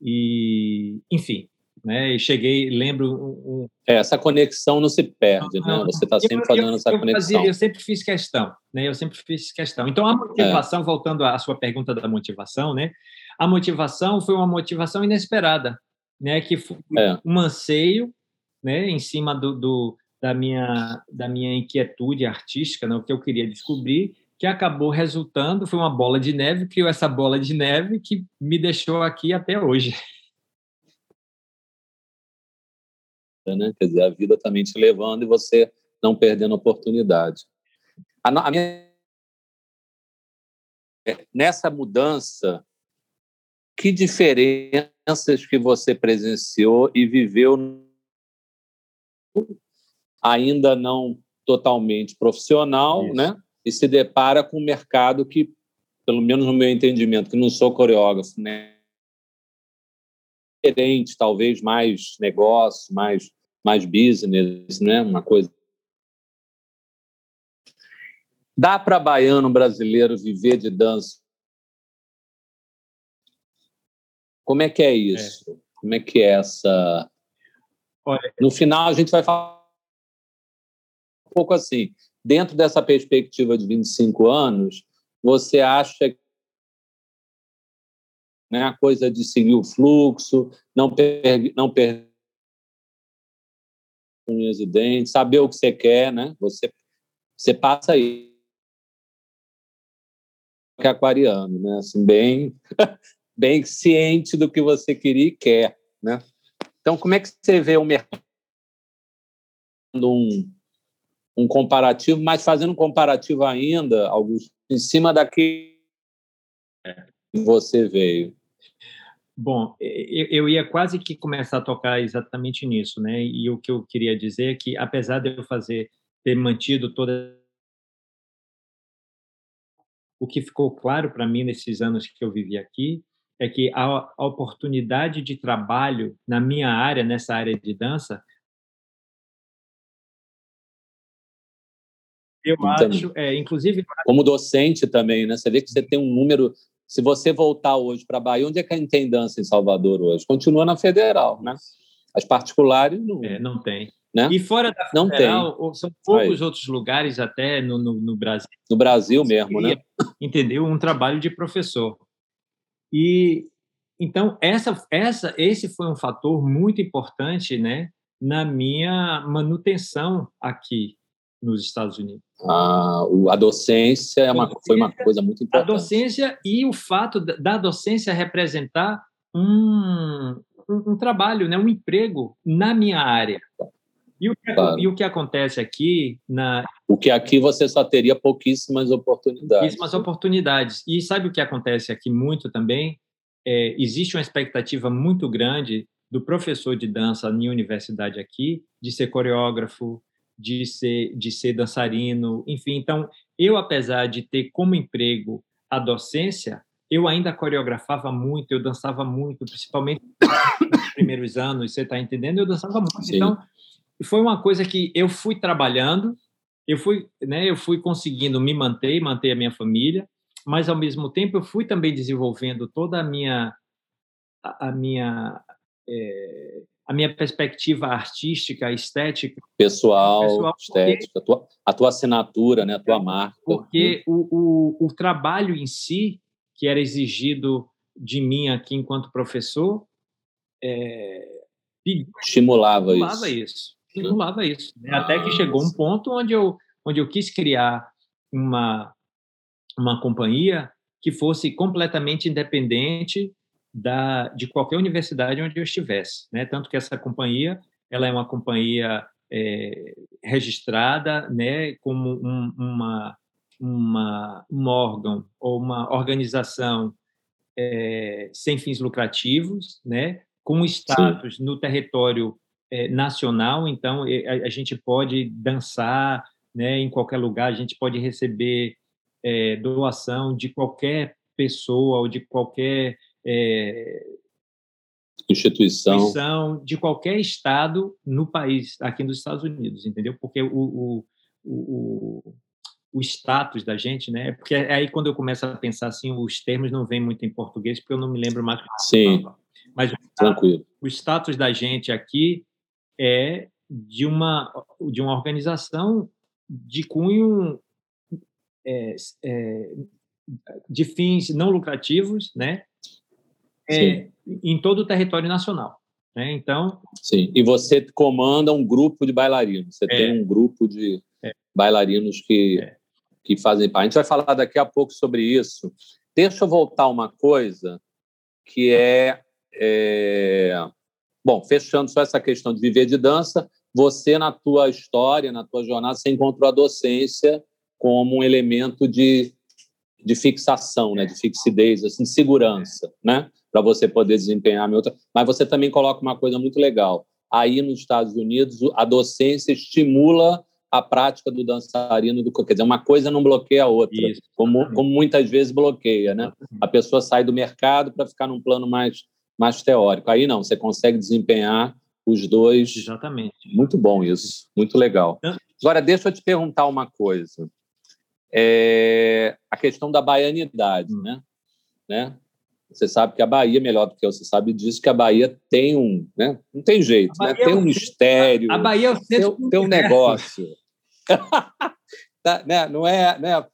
e, enfim, né? E cheguei, lembro um, é, essa conexão não se perde, não, né? Você está sempre fazendo eu, essa eu conexão. Fazia, eu sempre fiz questão, né? Eu sempre fiz questão. Então a motivação, é. voltando à sua pergunta da motivação, né? A motivação foi uma motivação inesperada, né? Que foi é. um anseio, né? Em cima do, do, da minha da minha inquietude artística, né? O que eu queria descobrir que acabou resultando, foi uma bola de neve, criou essa bola de neve que me deixou aqui até hoje. Né? Quer dizer, a vida também te levando e você não perdendo a oportunidade. A, a minha... Nessa mudança, que diferenças que você presenciou e viveu ainda não totalmente profissional, Isso. né? E se depara com um mercado que, pelo menos no meu entendimento, que não sou coreógrafo, né? Diferente, talvez mais negócio, mais, mais business, né? uma coisa. Dá para baiano brasileiro viver de dança? Como é que é isso? É. Como é que é essa. Olha, no final, a gente vai falar um pouco assim. Dentro dessa perspectiva de 25 anos, você acha né? a coisa de seguir o fluxo, não, per, não perder unhas e dentes, saber o que você quer, né? Você, você passa aí que é aquariano, né? Assim, bem, bem ciente do que você queria e quer, né? Então, como é que você vê o mercado um, um comparativo, mas fazendo um comparativo ainda, Augusto, em cima daquilo que você veio? Bom, eu ia quase que começar a tocar exatamente nisso, né? E o que eu queria dizer é que, apesar de eu fazer, ter mantido toda. O que ficou claro para mim nesses anos que eu vivi aqui é que a, oportunidade de trabalho na minha área, nessa área de dança, eu acho, é, inclusive. Como docente também, né? Você vê que você tem um número se você voltar hoje para a Bahia, onde é que tem dança em Salvador hoje? Continua na Federal, né? As particulares não. É, não tem. Né? E fora da não Federal, tem. são poucos Aí. outros lugares até no, no, no, Brasil. No Brasil mesmo, né? Entendeu? Um trabalho de professor. E então essa, essa, esse foi um fator muito importante, né, na minha manutenção aqui nos Estados Unidos. Ah, a docência é uma, foi uma coisa muito importante. A docência e o fato da docência representar um, um, um trabalho, né, um emprego na minha área. E o, que, claro. e o que acontece aqui na o que aqui você só teria pouquíssimas oportunidades. Pouquíssimas oportunidades. E sabe o que acontece aqui muito também? É, existe uma expectativa muito grande do professor de dança em universidade aqui de ser coreógrafo, de ser, de ser dançarino, enfim. Então, eu, apesar de ter como emprego a docência, eu ainda coreografava muito, eu dançava muito, principalmente nos primeiros anos, você está entendendo? Eu dançava muito. Sim. Então, foi uma coisa que eu fui trabalhando, eu fui, né, eu fui conseguindo me manter, manter a minha família, mas ao mesmo tempo eu fui também desenvolvendo toda a minha a, minha é, a minha perspectiva artística, estética. Pessoal, pessoal estética, porque, a, tua, a tua assinatura, né, a tua marca. Porque o, o, o trabalho em si, que era exigido de mim aqui enquanto professor, é, estimulava, estimulava isso. isso. Estimulava isso. Né? Até que chegou um ponto onde eu, onde eu quis criar uma, uma companhia que fosse completamente independente da, de qualquer universidade onde eu estivesse. Né? Tanto que essa companhia ela é uma companhia é, registrada né, como um, uma, uma, um órgão ou uma organização é, sem fins lucrativos, né, com status Sim. no território é, nacional. Então, a, a, gente pode dançar né, em qualquer lugar, a gente pode receber é, doação de qualquer pessoa ou de qualquer é, instituição. instituição de qualquer estado no país, aqui nos Estados Unidos, entendeu? Porque o, o, o, o status da gente, né? Porque aí quando eu começo a pensar assim, os termos não vêm muito em português, porque eu não me lembro mais. Sim. Mas o Tranquilo. o status da gente aqui é de uma de uma organização de cunho é, é, de fins não lucrativos, né? É, em todo o território nacional. Né? Então. Sim, e você comanda um grupo de bailarinos. Você é, tem um grupo de é. bailarinos que, é. que fazem parte. A gente vai falar daqui a pouco sobre isso. Deixa eu voltar uma coisa que é, é. Bom, fechando só essa questão de viver de dança, você, na tua história, na tua jornada, você encontrou a docência como um elemento de, de fixação, né? de fixidez, assim, de segurança, né? Para você poder desempenhar minha outra. Mas você também coloca uma coisa muito legal. Aí nos Estados Unidos, a docência estimula a prática do dançarino do quer dizer, uma coisa não bloqueia a outra, Isso, como, como muitas vezes bloqueia, né? A pessoa sai do mercado para ficar num plano mais mais teórico. Aí não, você consegue desempenhar os dois. Exatamente. Muito bom isso, muito legal. Agora deixa eu te perguntar uma coisa. É a questão da baianidade, hum. né? né? Você sabe que a Bahia, melhor do que eu, você sabe disso, que a Bahia tem um. Né? Não tem jeito, né? tem é um mistério. A Bahia é o centro tem, tem um negócio. tá, né? Não é. Né?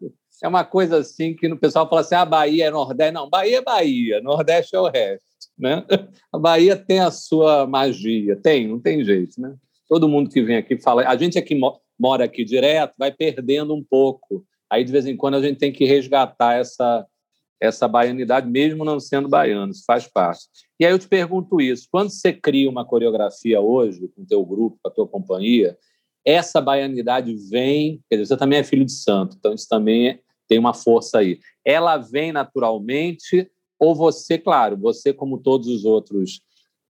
É uma coisa assim que o pessoal fala assim: a ah, Bahia é Nordeste. Não, Bahia é Bahia, Nordeste é o resto. Né? A Bahia tem a sua magia, tem, não tem jeito. Né? Todo mundo que vem aqui fala. A gente aqui mora aqui direto vai perdendo um pouco. Aí, de vez em quando, a gente tem que resgatar essa, essa baianidade, mesmo não sendo baiano, isso faz parte. E aí eu te pergunto isso: quando você cria uma coreografia hoje, com o teu grupo, com a tua companhia, essa baianidade vem, quer dizer, você também é filho de santo, então isso também tem uma força aí. Ela vem naturalmente, ou você, claro, você, como todos os outros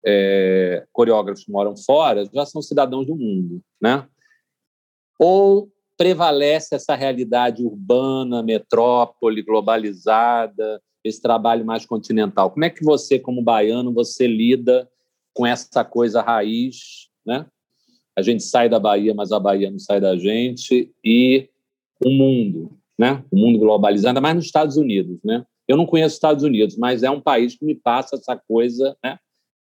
é, coreógrafos que moram fora, já são cidadãos do mundo, né? Ou prevalece essa realidade urbana, metrópole, globalizada, esse trabalho mais continental. Como é que você, como baiano, você lida com essa coisa raiz, né? A gente sai da Bahia, mas a Bahia não sai da gente e o mundo, né? O mundo globalizado, ainda mais nos Estados Unidos, né? Eu não conheço os Estados Unidos, mas é um país que me passa essa coisa, né?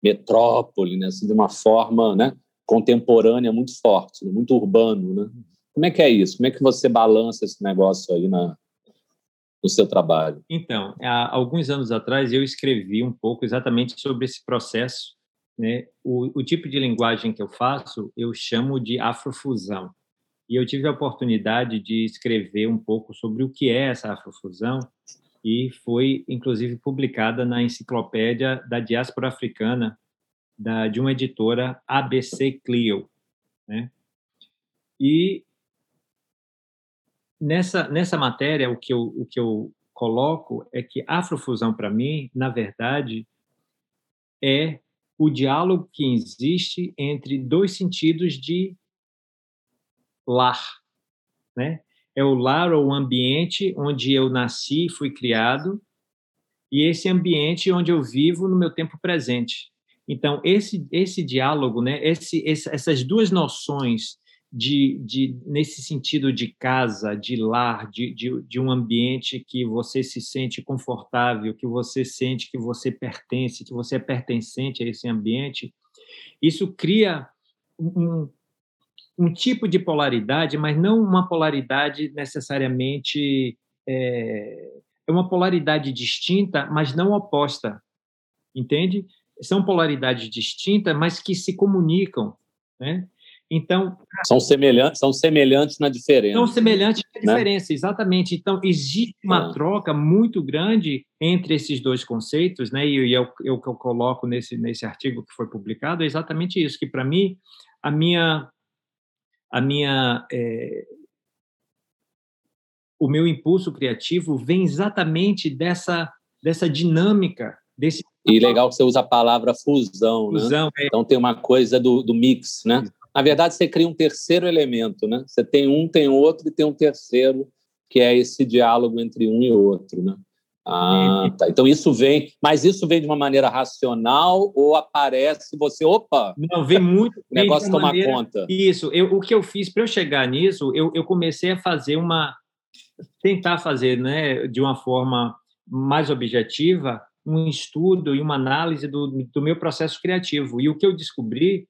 Metrópole, né? Assim, de uma forma, né? Contemporânea muito forte, muito urbano, né? Como é que é isso? Como é que você balança esse negócio aí na, no seu trabalho? Então, há alguns anos atrás eu escrevi um pouco exatamente sobre esse processo. Né? O, o tipo de linguagem que eu faço eu chamo de afrofusão. E eu tive a oportunidade de escrever um pouco sobre o que é essa afrofusão e foi, inclusive, publicada na enciclopédia da diáspora africana da, de uma editora ABC Clio. Né? E nessa, nessa matéria, o que, eu, o que eu coloco é que afrofusão, para mim, na verdade, é o diálogo que existe entre dois sentidos de lar, né? É o lar ou o ambiente onde eu nasci, fui criado, e esse ambiente onde eu vivo no meu tempo presente. Então, esse esse diálogo, né, esse, esse essas duas noções de, de, nesse sentido de casa, de lar, de, de, de, um ambiente que você se sente confortável, que você sente que você pertence, que você é pertencente a esse ambiente, isso cria um, um tipo de polaridade, mas não uma polaridade necessariamente. É, é uma polaridade distinta, mas não oposta, entende? São polaridades distintas, mas que se comunicam, né? Então são semelhantes, são semelhantes na diferença. São semelhantes na né? diferença, né? exatamente. Então existe uma é. troca muito grande entre esses dois conceitos, né? E, e é o que eu, eu coloco nesse nesse artigo que foi publicado é exatamente isso. Que para mim a minha a minha é, o meu impulso criativo vem exatamente dessa dessa dinâmica desse e legal que você usa a palavra fusão, né? fusão né? É. Então tem uma coisa do, do mix, né? Na verdade, você cria um terceiro elemento, né? Você tem um, tem outro e tem um terceiro, que é esse diálogo entre um e outro, né? Ah, tá. Então isso vem, mas isso vem de uma maneira racional ou aparece você, opa? Não, vem muito. o negócio tomar maneira, conta. Isso. Eu, o que eu fiz para eu chegar nisso, eu, eu comecei a fazer uma, tentar fazer, né, de uma forma mais objetiva, um estudo e uma análise do, do meu processo criativo. E o que eu descobri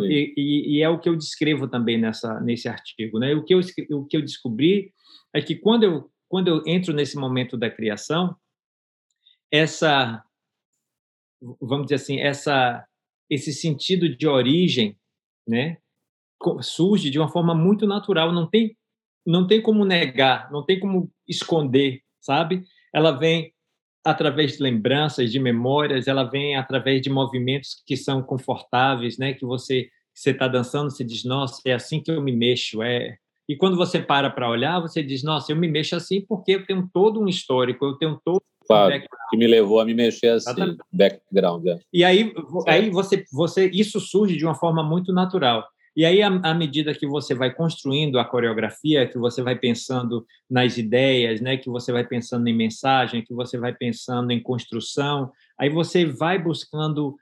e, e, e, é o que eu descrevo também nessa, nesse artigo. Né? O, que eu, o que eu descobri é que quando eu, quando eu entro nesse momento da criação, essa, vamos dizer assim, essa, esse sentido de origem né, surge de uma forma muito natural, não tem, não tem como negar, não tem como esconder, sabe? Ela vem através de lembranças, de memórias, ela vem através de movimentos que são confortáveis, né? Que você você está dançando, você diz, nossa, é assim que eu me mexo, é. E quando você para para olhar, você diz, nossa, eu me mexo assim porque eu tenho todo um histórico, eu tenho todo claro, que me levou a me mexer assim, Exatamente. background. É. E aí, aí você, você, isso surge de uma forma muito natural. E aí, à medida que você vai construindo a coreografia, que você vai pensando nas ideias, né, que você vai pensando em mensagem, que você vai pensando em construção, aí você vai buscando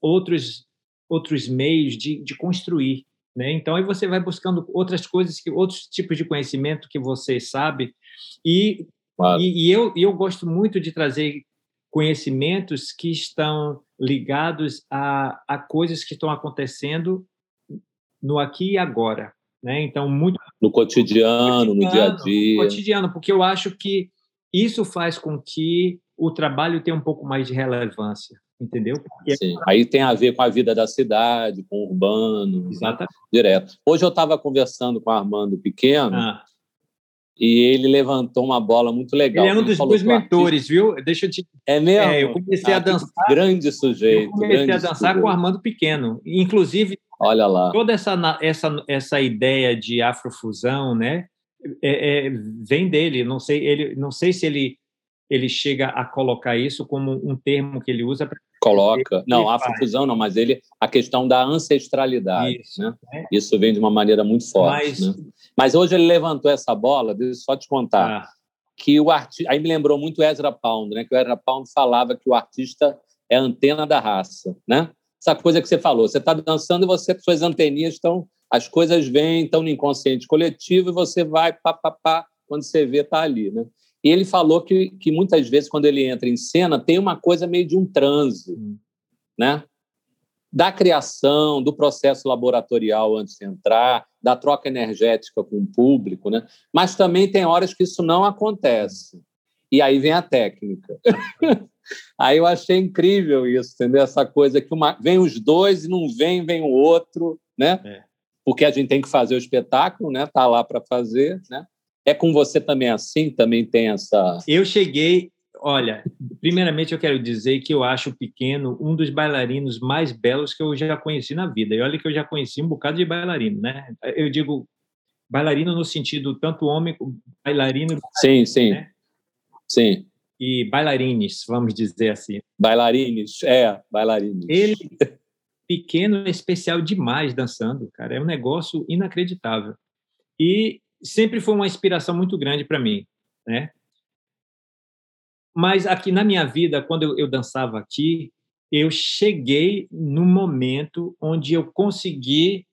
outros outros meios de, de construir, né? Então aí você vai buscando outras coisas que outros tipos de conhecimento que você sabe e claro. e, e eu eu gosto muito de trazer conhecimentos que estão ligados a, a coisas que estão acontecendo no aqui e agora. Né? Então, muito. No cotidiano, no dia a dia. No cotidiano, porque eu acho que isso faz com que o trabalho tenha um pouco mais de relevância, entendeu? Porque... Sim. Aí tem a ver com a vida da cidade, com o urbano. Exatamente. Direto. Hoje eu estava conversando com o Armando Pequeno. Ah. E ele levantou uma bola muito legal. Ele é um dos meus mentores, artista... viu? Deixa eu te. É mesmo? É, eu comecei ah, a dançar. Grande sujeito. Eu comecei a dançar sujeito. com o Armando Pequeno. Inclusive, Olha lá. Toda essa, essa, essa ideia de afrofusão, né, é, é, vem dele. Não sei, ele, não sei se ele, ele chega a colocar isso como um termo que ele usa para coloca. Não, afrofusão não, mas ele a questão da ancestralidade, isso, né? né? Isso vem de uma maneira muito forte, mas, né? mas hoje ele levantou essa bola, deixa eu só te contar. Ah. Que o artista, aí me lembrou muito Ezra Pound, né? Que o Ezra Pound falava que o artista é a antena da raça, né? Essa coisa que você falou. Você está dançando e você, suas anteninhas estão, as coisas vêm, estão no inconsciente coletivo e você vai, pá, pá, pá, quando você vê, está ali. Né? E ele falou que, que muitas vezes, quando ele entra em cena, tem uma coisa meio de um transe, hum. né? da criação, do processo laboratorial antes de entrar, da troca energética com o público, né? mas também tem horas que isso não acontece. E aí vem a técnica. Aí eu achei incrível isso, entendeu? Essa coisa que uma... vem os dois e não vem, vem o outro, né? É. Porque a gente tem que fazer o espetáculo, né? Tá lá para fazer, né? É com você também assim? Também tem essa. Eu cheguei. Olha, primeiramente eu quero dizer que eu acho o Pequeno um dos bailarinos mais belos que eu já conheci na vida. E olha que eu já conheci um bocado de bailarino, né? Eu digo bailarino no sentido tanto homem como bailarino. Sim, sim. Né? Sim e bailarines, vamos dizer assim. Bailarines, é, bailarines. Ele, pequeno, é especial demais dançando, cara. É um negócio inacreditável. E sempre foi uma inspiração muito grande para mim, né? Mas aqui na minha vida, quando eu, eu dançava aqui, eu cheguei no momento onde eu consegui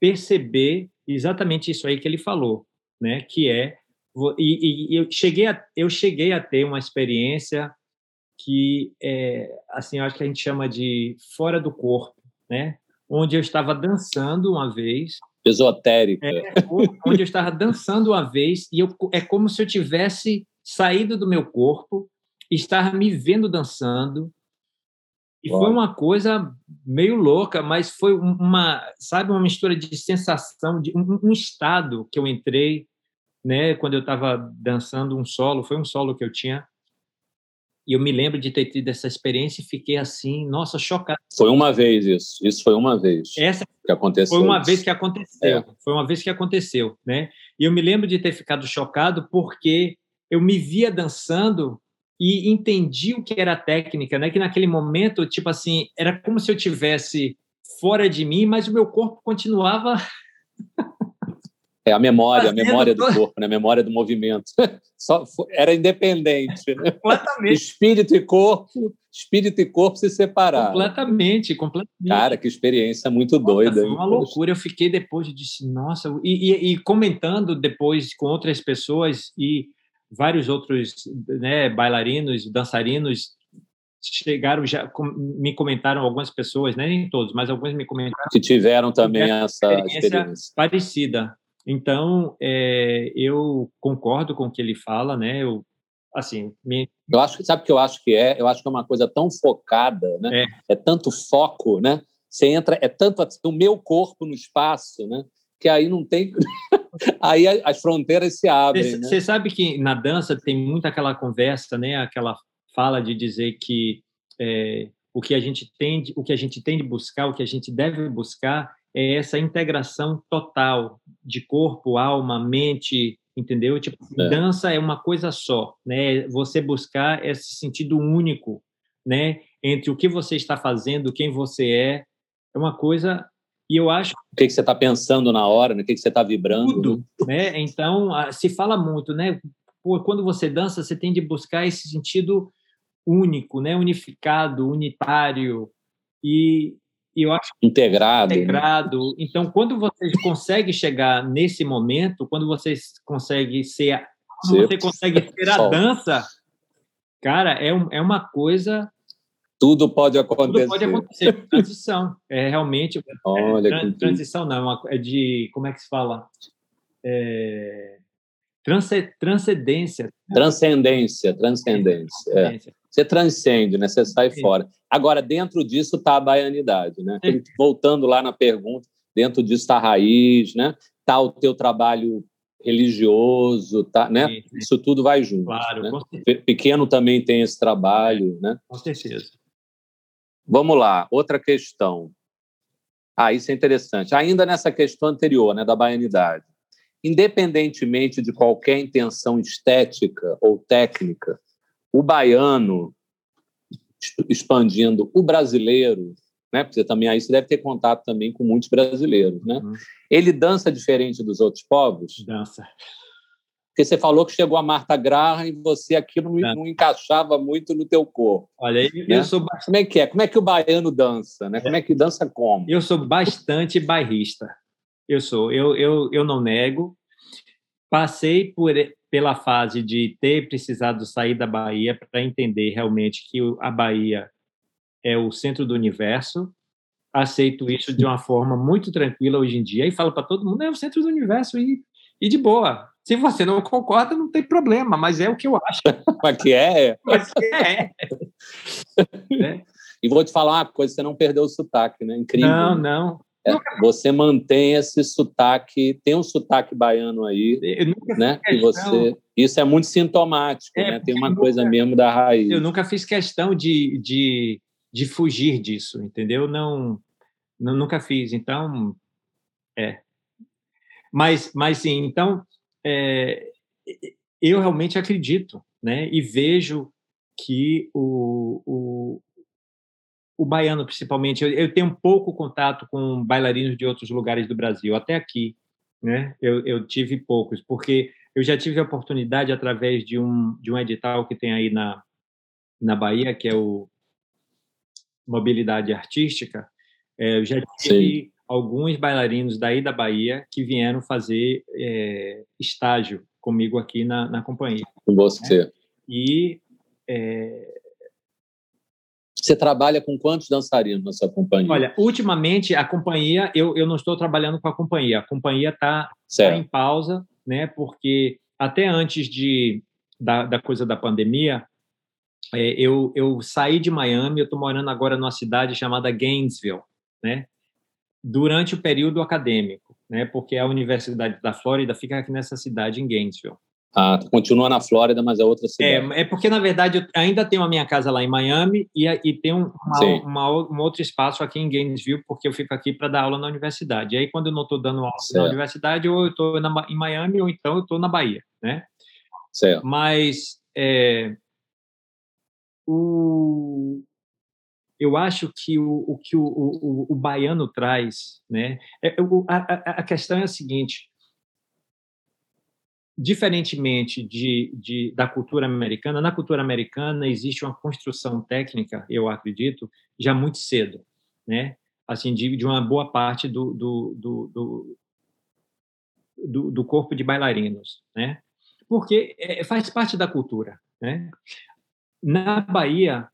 perceber exatamente isso aí que ele falou, né? Que é e, e, eu cheguei a, eu cheguei a ter uma experiência que é assim, eu acho que a gente chama de fora do corpo, né? Onde eu estava dançando uma vez esotérica, é, onde eu estava dançando uma vez e eu, é como se eu tivesse saído do meu corpo, estava me vendo dançando e Uau. foi uma coisa meio louca, mas foi uma, sabe, uma mistura de sensação, de um, um estado que eu entrei, né, quando eu estava dançando um solo, foi um solo que eu tinha, e eu me lembro de ter tido essa experiência e fiquei assim, nossa, chocado. Foi uma vez isso, isso foi uma vez. Essa que aconteceu. Foi uma vez que aconteceu, é. foi uma vez que aconteceu, né? E eu me lembro de ter ficado chocado porque eu me via dançando e entendi o que era a técnica, né? Que naquele momento, tipo assim, era como se eu tivesse fora de mim, mas o meu corpo continuava É a memória, a memória do corpo, né? a memória do movimento. Só era independente, né? Completamente. Espírito e corpo, espírito e corpo se separaram. Completamente, completamente. Cara, que experiência muito nossa, doida. Foi uma loucura. Eu fiquei depois e disse, nossa, e, e, e comentando depois com outras pessoas e vários outros né, bailarinos, dançarinos chegaram já me comentaram algumas pessoas, né, nem todos, mas alguns me comentaram que tiveram também essa experiência, experiência. parecida. Então, é, eu concordo com o que ele fala, né? Eu assim, eu acho que sabe o que eu acho que é? Eu acho que é uma coisa tão focada, né? É, é tanto foco, né? Você entra, é tanto assim, o meu corpo no espaço, né? Que aí não tem aí as fronteiras se abrem. Você né? sabe que na dança tem muito aquela conversa, né? Aquela fala de dizer que é, o que a gente tem, o que a gente tem de buscar, o que a gente deve buscar é essa integração total de corpo, alma, mente, entendeu? Tipo, é. dança é uma coisa só, né? Você buscar esse sentido único, né? Entre o que você está fazendo, quem você é, é uma coisa e eu acho. O que, que você está pensando na hora, né? o que, que você está vibrando. Tudo, né? Então, se fala muito, né? quando você dança, você tem de buscar esse sentido único, né? Unificado, unitário. E, e eu acho integrado. Integrado. Né? Então, quando você consegue chegar nesse momento, quando você consegue ser, quando você consegue ser a dança, cara, é, um, é uma coisa tudo pode acontecer. Tudo pode acontecer. Transição. É realmente. Olha, é, transição não, é, é de. Como é que se fala? É, transcendência. Transcendência, transcendência. É. Você transcende, né? Você sai Sim. fora. Agora, dentro disso está a baianidade, né? Voltando lá na pergunta, dentro disso está a raiz, né? Está o teu trabalho religioso, tá, né? Sim, sim. Isso tudo vai junto. Claro, né? Pequeno também tem esse trabalho, né? Com certeza. Vamos lá, outra questão. Ah, isso é interessante. Ainda nessa questão anterior, né, da baianidade. Independentemente de qualquer intenção estética ou técnica, o baiano expandindo o brasileiro, né? Porque também aí você deve ter contato também com muitos brasileiros, né? Uhum. Ele dança diferente dos outros povos? Dança. Porque você falou que chegou a Marta Graham e você aquilo não, não encaixava muito no teu corpo. Olha, né? eu sou bastante... Como é que é? Como é que o baiano dança? Né? Como é que dança como? Eu sou bastante bairrista. Eu sou. Eu, eu, eu não nego. Passei por, pela fase de ter precisado sair da Bahia para entender realmente que a Bahia é o centro do universo. Aceito isso de uma forma muito tranquila hoje em dia e falo para todo mundo: é o centro do universo e, e de boa se você não concorda, não tem problema, mas é o que eu acho. mas que é? Mas que é. é. E vou te falar uma coisa, você não perdeu o sotaque, né? Incrível. Não, não. É, você mantém esse sotaque, tem um sotaque baiano aí, né? Que você, isso é muito sintomático, é, né? Tem uma coisa mesmo da raiz. Eu nunca fiz questão de, de, de fugir disso, entendeu? Não, não, nunca fiz. Então, é. Mas, mas sim. Então, é, eu realmente acredito, né? E vejo que o, o, o baiano, principalmente, eu, eu, tenho pouco contato com bailarinos de outros lugares do Brasil, até aqui, né? Eu, eu tive poucos, porque eu já tive a oportunidade através de um de um edital que tem aí na na Bahia, que é o mobilidade artística. É, eu já tive Sim. alguns bailarinos daí da Bahia que vieram fazer é, estágio comigo aqui na, na companhia. Com você. Né? E é... você trabalha com quantos dançarinos na sua companhia? Olha, ultimamente a companhia, eu, eu não estou trabalhando com a companhia. A companhia está tá em pausa, né? Porque até antes de da, da coisa da pandemia, é, eu, eu saí de Miami, eu estou morando agora numa cidade chamada Gainesville, né? Durante o período acadêmico, né? Porque a Universidade da Flórida fica aqui nessa cidade em Gainesville. Ah, continua na Flórida, mas é outra cidade. É, é porque, na verdade, eu ainda tenho a minha casa lá em Miami e, e tem um, uma, uma, um outro espaço aqui em Gainesville, porque eu fico aqui para dar aula na universidade. E aí, quando eu não estou dando aula certo. na universidade, ou eu estou em Miami, ou então eu estou na Bahia, né? Certo. Mas é, o, eu acho que o, o que o, o, o, baiano traz, né? É, a, a, questão é a seguinte: diferentemente de, de, da cultura americana, na cultura americana existe uma construção técnica, eu acredito, já muito cedo, né? Assim, de, de uma boa parte do, do, do, do, do corpo de bailarinos, né? Porque é, faz parte da cultura, né? Na Bahia,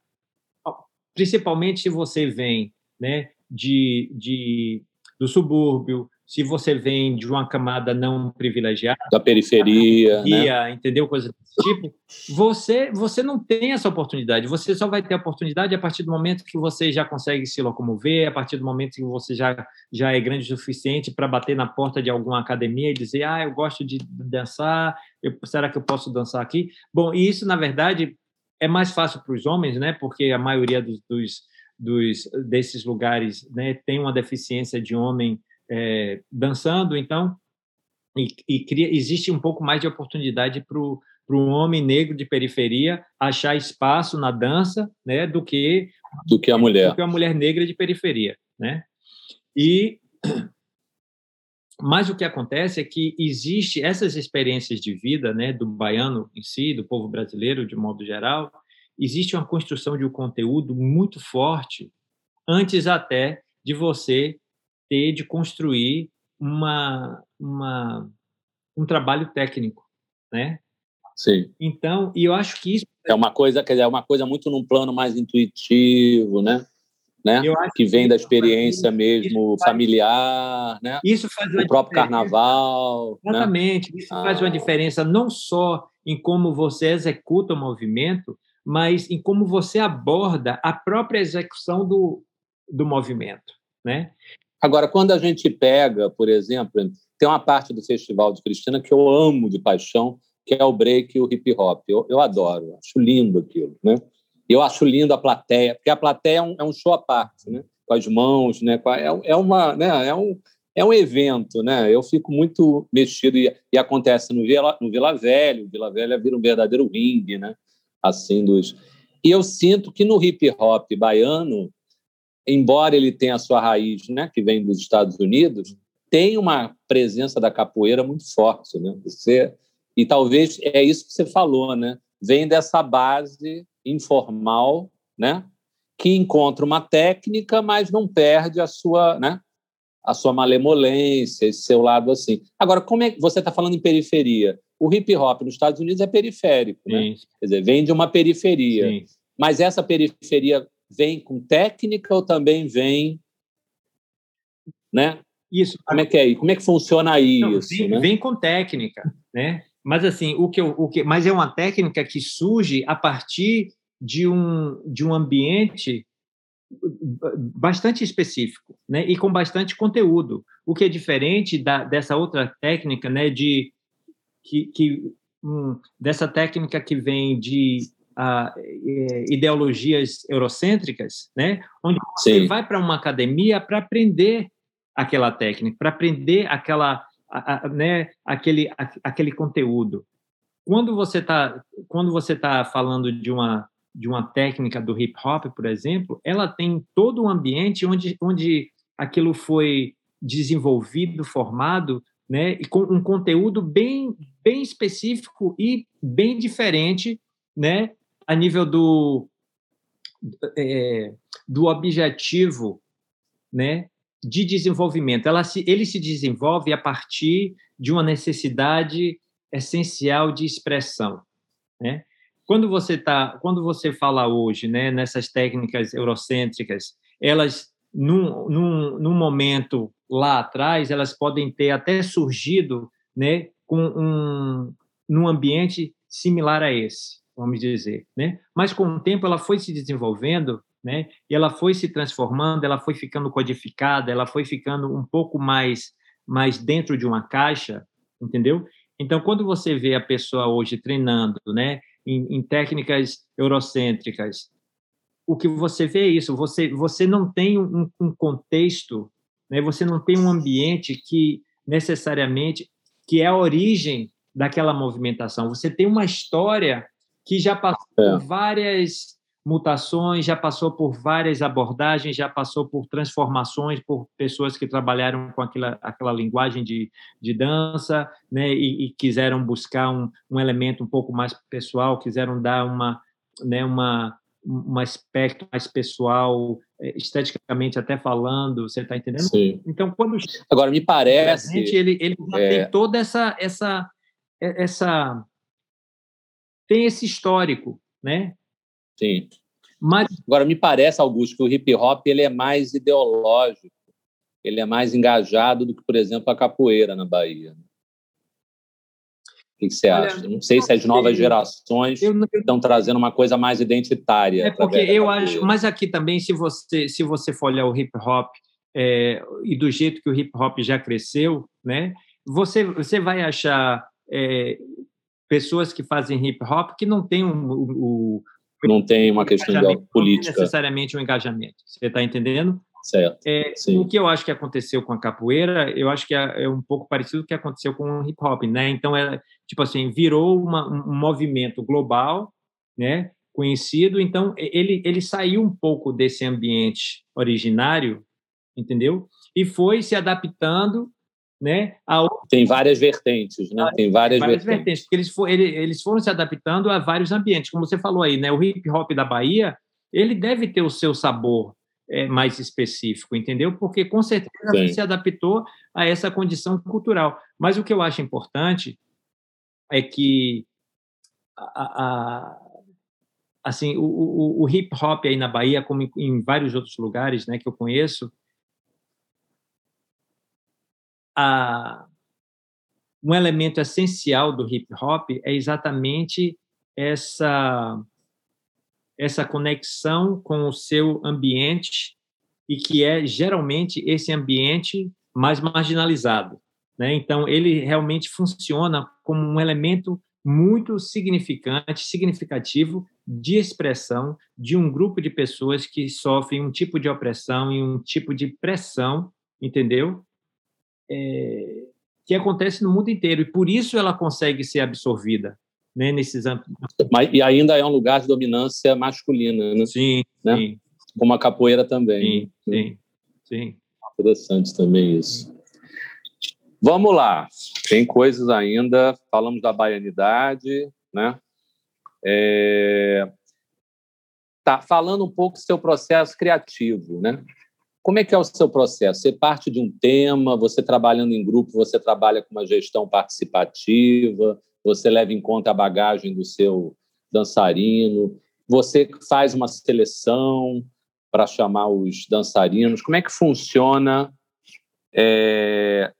principalmente se você vem né, de, de, do subúrbio, se você vem de uma camada não privilegiada, da periferia, né? entendeu? Coisa desse tipo, você, você não tem essa oportunidade. Você só vai ter a oportunidade a partir do momento que você já consegue se locomover, a partir do momento que você já, já é grande o suficiente para bater na porta de alguma academia e dizer: Ah, eu gosto de dançar, eu, será que eu posso dançar aqui? Bom, e isso, na verdade, é mais fácil para os homens, né? Porque a maioria dos, dos, dos desses lugares né, tem uma deficiência de homem é, dançando, então, e, e cria, existe um pouco mais de oportunidade para um homem negro de periferia achar espaço na dança, né, do que do que a mulher, do que a mulher negra de periferia, né? E mas o que acontece é que existe essas experiências de vida, né, do baiano em si, do povo brasileiro de modo geral, existe uma construção de um conteúdo muito forte antes até de você ter de construir uma, uma um trabalho técnico, né? Sim. Então, e eu acho que isso é uma coisa, quer dizer, é uma coisa muito num plano mais intuitivo, né? Né? que vem que da experiência mesmo faz, familiar, né? Isso faz o próprio carnaval. Né? Exatamente. Né? Isso ah. faz uma diferença não só em como você executa o movimento, mas em como você aborda a própria execução do, do movimento, né? Agora, quando a gente pega, por exemplo, tem uma parte do Festival de Cristina que eu amo de paixão, que é o break e o hip hop. Eu, eu adoro, acho lindo aquilo, né? Eu acho lindo a plateia, porque a plateia é um, é um show à parte, né? Com as mãos, né? É, é uma, né? É um, é um evento, né? Eu fico muito mexido e, e acontece no Vila, no Vila Velha. O Vila Velha vira um verdadeiro ringue, né? Assim dos. E eu sinto que no hip hop baiano embora ele tenha a sua raiz, né, que vem dos Estados Unidos, tem uma presença da capoeira muito forte, né? Você e talvez é isso que você falou, né? Vem dessa base informal, né? Que encontra uma técnica, mas não perde a sua, né? A sua malemolência, esse seu lado assim. Agora, como é que você está falando em periferia? O hip hop nos Estados Unidos é periférico, né? Sim. Quer dizer, vem de uma periferia. Sim. Mas essa periferia vem com técnica ou também vem, né? Isso. Como é que é? Como é que funciona isso? Não, vem, né? vem, com técnica, né? Mas assim, o que, eu, o que, mas é uma técnica que surge a partir de um de um ambiente bastante específico, né? E com bastante conteúdo, o que é diferente da, dessa outra técnica, né? De que, que hum, dessa técnica que vem de ideologias eurocêntricas, né? onde você Sim. vai para uma academia para aprender aquela técnica, para aprender aquela, a, a, né, aquele, a, aquele conteúdo. Quando você está quando você tá falando de uma de uma técnica do hip hop, por exemplo, ela tem todo um ambiente onde onde aquilo foi desenvolvido, formado, né, e com um conteúdo bem bem específico e bem diferente, né, a nível do, é, do objetivo, né? de desenvolvimento. Ela se, ele se desenvolve a partir de uma necessidade essencial de expressão, né? Quando você tá, quando você fala hoje, né, nessas técnicas eurocêntricas, elas num, num, num momento lá atrás, elas podem ter até surgido, né, com um num ambiente similar a esse, vamos dizer, né? Mas com o tempo ela foi se desenvolvendo né? E ela foi se transformando, ela foi ficando codificada, ela foi ficando um pouco mais mais dentro de uma caixa, entendeu? Então, quando você vê a pessoa hoje treinando, né, em, em técnicas eurocêntricas, o que você vê é isso. Você você não tem um, um contexto, né? Você não tem um ambiente que necessariamente que é a origem daquela movimentação. Você tem uma história que já passou é. por várias mutações, já passou por várias abordagens, já passou por transformações, por pessoas que trabalharam com aquela, aquela linguagem de, de dança, né, e, e quiseram buscar um, um elemento um pouco mais pessoal, quiseram dar uma, né, uma, um aspecto mais pessoal, é, esteticamente até falando, você está entendendo? Sim. Então, quando agora me parece, presente, ele ele já é... tem toda essa essa essa tem esse histórico, né? Sim. Mas... Agora, me parece, Augusto, que o hip hop ele é mais ideológico, ele é mais engajado do que, por exemplo, a capoeira na Bahia. O que você Olha, acha? Não sei se as novas gerações eu, eu, estão trazendo uma coisa mais identitária. É porque eu acho, mas aqui também, se você se você for olhar o hip hop é, e do jeito que o hip hop já cresceu, né? Você você vai achar é, pessoas que fazem hip hop que não tem o, o, não tem uma questão de política. Não necessariamente um engajamento. Você está entendendo? Certo. É, o que eu acho que aconteceu com a capoeira, eu acho que é, é um pouco parecido com o que aconteceu com o hip hop, né? Então, é, tipo assim, virou uma, um movimento global, né? Conhecido. Então, ele, ele saiu um pouco desse ambiente originário, entendeu? E foi se adaptando né? Tem várias vertentes, né? Tem várias, várias vertentes. vertentes. porque eles, for, eles foram se adaptando a vários ambientes, como você falou aí, né? O hip hop da Bahia, ele deve ter o seu sabor é, mais específico, entendeu? Porque com certeza Sim. se adaptou a essa condição cultural. Mas o que eu acho importante é que a, a, assim o, o, o hip hop aí na Bahia, como em, em vários outros lugares, né, que eu conheço, a, um elemento essencial do hip hop é exatamente essa essa conexão com o seu ambiente e que é geralmente esse ambiente mais marginalizado, né? Então ele realmente funciona como um elemento muito significante, significativo de expressão de um grupo de pessoas que sofrem um tipo de opressão e um tipo de pressão, entendeu? É, que acontece no mundo inteiro, e por isso ela consegue ser absorvida né, nesses âmbitos. Mas, e ainda é um lugar de dominância masculina, né? Sim, né? sim. Como a capoeira também. Sim, né? sim, sim. Interessante também isso. Vamos lá, tem coisas ainda, falamos da baianidade, né? É... Tá falando um pouco do seu processo criativo, né? Como é que é o seu processo? Você parte de um tema, você trabalhando em grupo, você trabalha com uma gestão participativa, você leva em conta a bagagem do seu dançarino, você faz uma seleção para chamar os dançarinos. Como é que funciona é,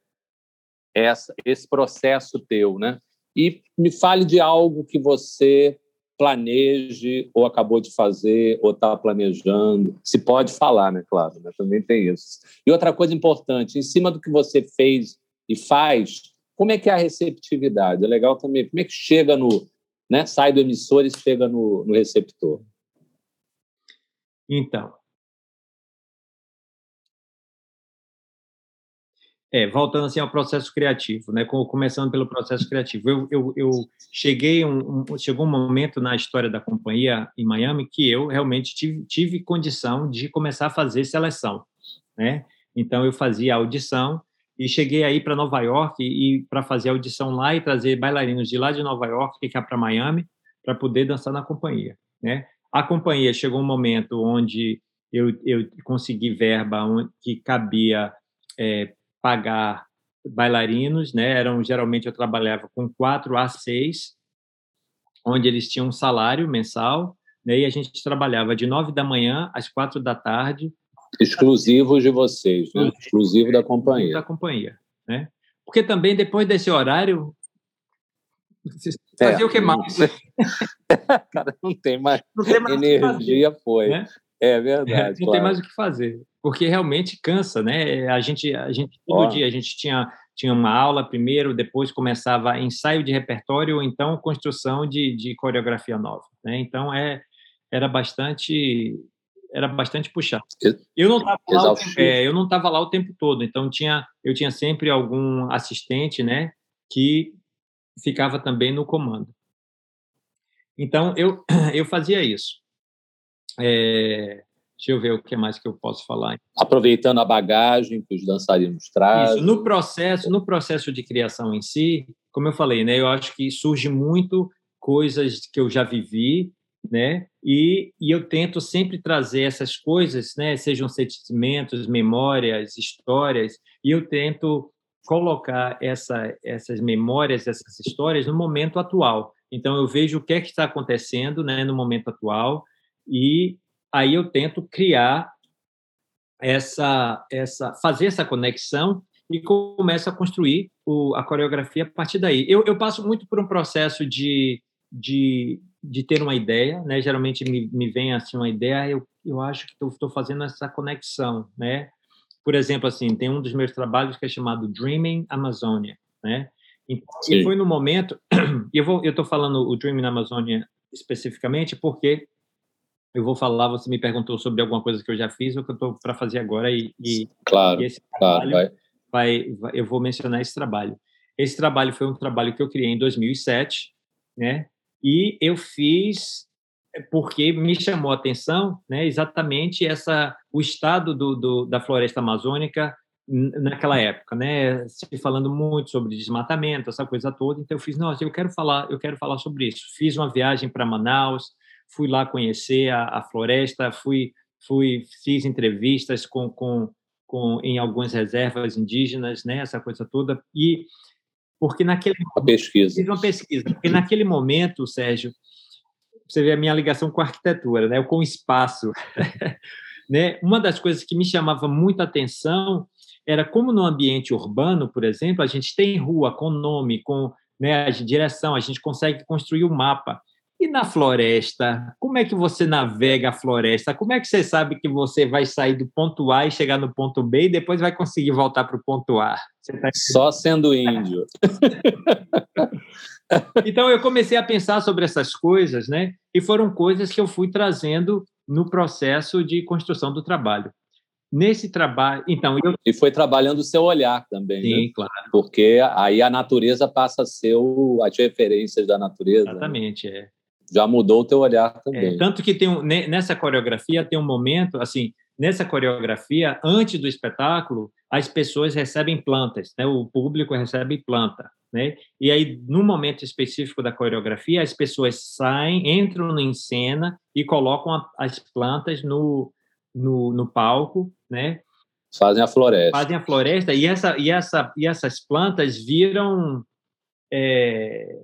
essa, esse processo teu, né? E me fale de algo que você planeje, ou acabou de fazer, ou está planejando. Se pode falar, né? Claro, né? também tem isso. E outra coisa importante, em cima do que você fez e faz, como é que é a receptividade? É legal também. Como é que chega no. Né? Sai do emissor e chega no, no receptor? Então, É, voltando assim ao processo criativo, né? Começando pelo processo criativo, eu, eu, eu cheguei um, um, chegou um momento na história da companhia em Miami que eu realmente tive, tive condição de começar a fazer seleção, né? Então eu fazia audição e cheguei aí para Nova York e, e para fazer audição lá e trazer bailarinos de lá de Nova York cá para Miami para poder dançar na companhia, né? A companhia chegou um momento onde eu, eu consegui verba que cabia é, pagar bailarinos, né? Eram geralmente eu trabalhava com quatro a seis, onde eles tinham um salário mensal, né? E a gente trabalhava de nove da manhã às quatro da tarde. Exclusivos de vocês, né? Exclusivo da companhia. Da companhia, né? Porque também depois desse horário fazer é, o que mais? Cara, não tem mais, não tem mais energia, foi. Né? É verdade. não claro. tem mais o que fazer, porque realmente cansa, né? A gente, a gente todo oh. dia a gente tinha tinha uma aula primeiro, depois começava ensaio de repertório ou então construção de, de coreografia nova, né? Então é era bastante era bastante puxado. Eu não estava lá, é, eu não estava lá o tempo todo, então tinha eu tinha sempre algum assistente, né, que ficava também no comando. Então eu eu fazia isso. É, deixa eu ver o que mais que eu posso falar. Aproveitando a bagagem que os dançarinos trazem. Isso, no processo, no processo de criação em si, como eu falei, né, eu acho que surge muito coisas que eu já vivi, né? E, e eu tento sempre trazer essas coisas, né? Sejam sentimentos, memórias, histórias, e eu tento colocar essa, essas memórias, essas histórias no momento atual. Então eu vejo o que é que está acontecendo, né, no momento atual e aí eu tento criar essa, essa fazer essa conexão e começo a construir o, a coreografia a partir daí. Eu, eu passo muito por um processo de, de, de ter uma ideia, né? Geralmente me, me vem assim uma ideia, eu, eu acho que estou fazendo essa conexão, né? Por exemplo, assim, tem um dos meus trabalhos que é chamado Dreaming Amazônia, né? E, e foi no momento, eu vou, eu estou falando o Dreaming Amazônia especificamente porque eu vou falar, você me perguntou sobre alguma coisa que eu já fiz ou que eu estou para fazer agora e, e, claro, e esse trabalho claro, vai. Vai, eu vou mencionar esse trabalho. Esse trabalho foi um trabalho que eu criei em 2007, né? E eu fiz porque me chamou a atenção, né? Exatamente essa o estado do, do da floresta amazônica naquela época, né? Se falando muito sobre desmatamento, essa coisa toda. Então eu fiz, nossa, eu quero falar, eu quero falar sobre isso. Fiz uma viagem para Manaus, fui lá conhecer a, a floresta, fui, fui, fiz entrevistas com, com, com, em algumas reservas indígenas, né, essa coisa toda, e porque naquele uma pesquisa. Fiz uma pesquisa, porque naquele momento, Sérgio, você vê a minha ligação com a arquitetura, né, com o espaço, né, uma das coisas que me chamava muita atenção era como no ambiente urbano, por exemplo, a gente tem rua com nome, com né, a direção, a gente consegue construir o um mapa. E na floresta, como é que você navega a floresta? Como é que você sabe que você vai sair do ponto A e chegar no ponto B e depois vai conseguir voltar para o ponto A? Tá... Só sendo índio. então eu comecei a pensar sobre essas coisas, né? E foram coisas que eu fui trazendo no processo de construção do trabalho. Nesse trabalho, então eu... e foi trabalhando o seu olhar também, Sim, né? claro. Porque aí a natureza passa a ser o, as referências da natureza. Né? Exatamente, né? é já mudou o teu olhar é, também. É, tanto que tem um, nessa coreografia tem um momento, assim, nessa coreografia, antes do espetáculo, as pessoas recebem plantas, né? o público recebe planta. Né? E aí, no momento específico da coreografia, as pessoas saem, entram em cena e colocam a, as plantas no, no, no palco, né? Fazem a floresta. Fazem a floresta e, essa, e, essa, e essas plantas viram é,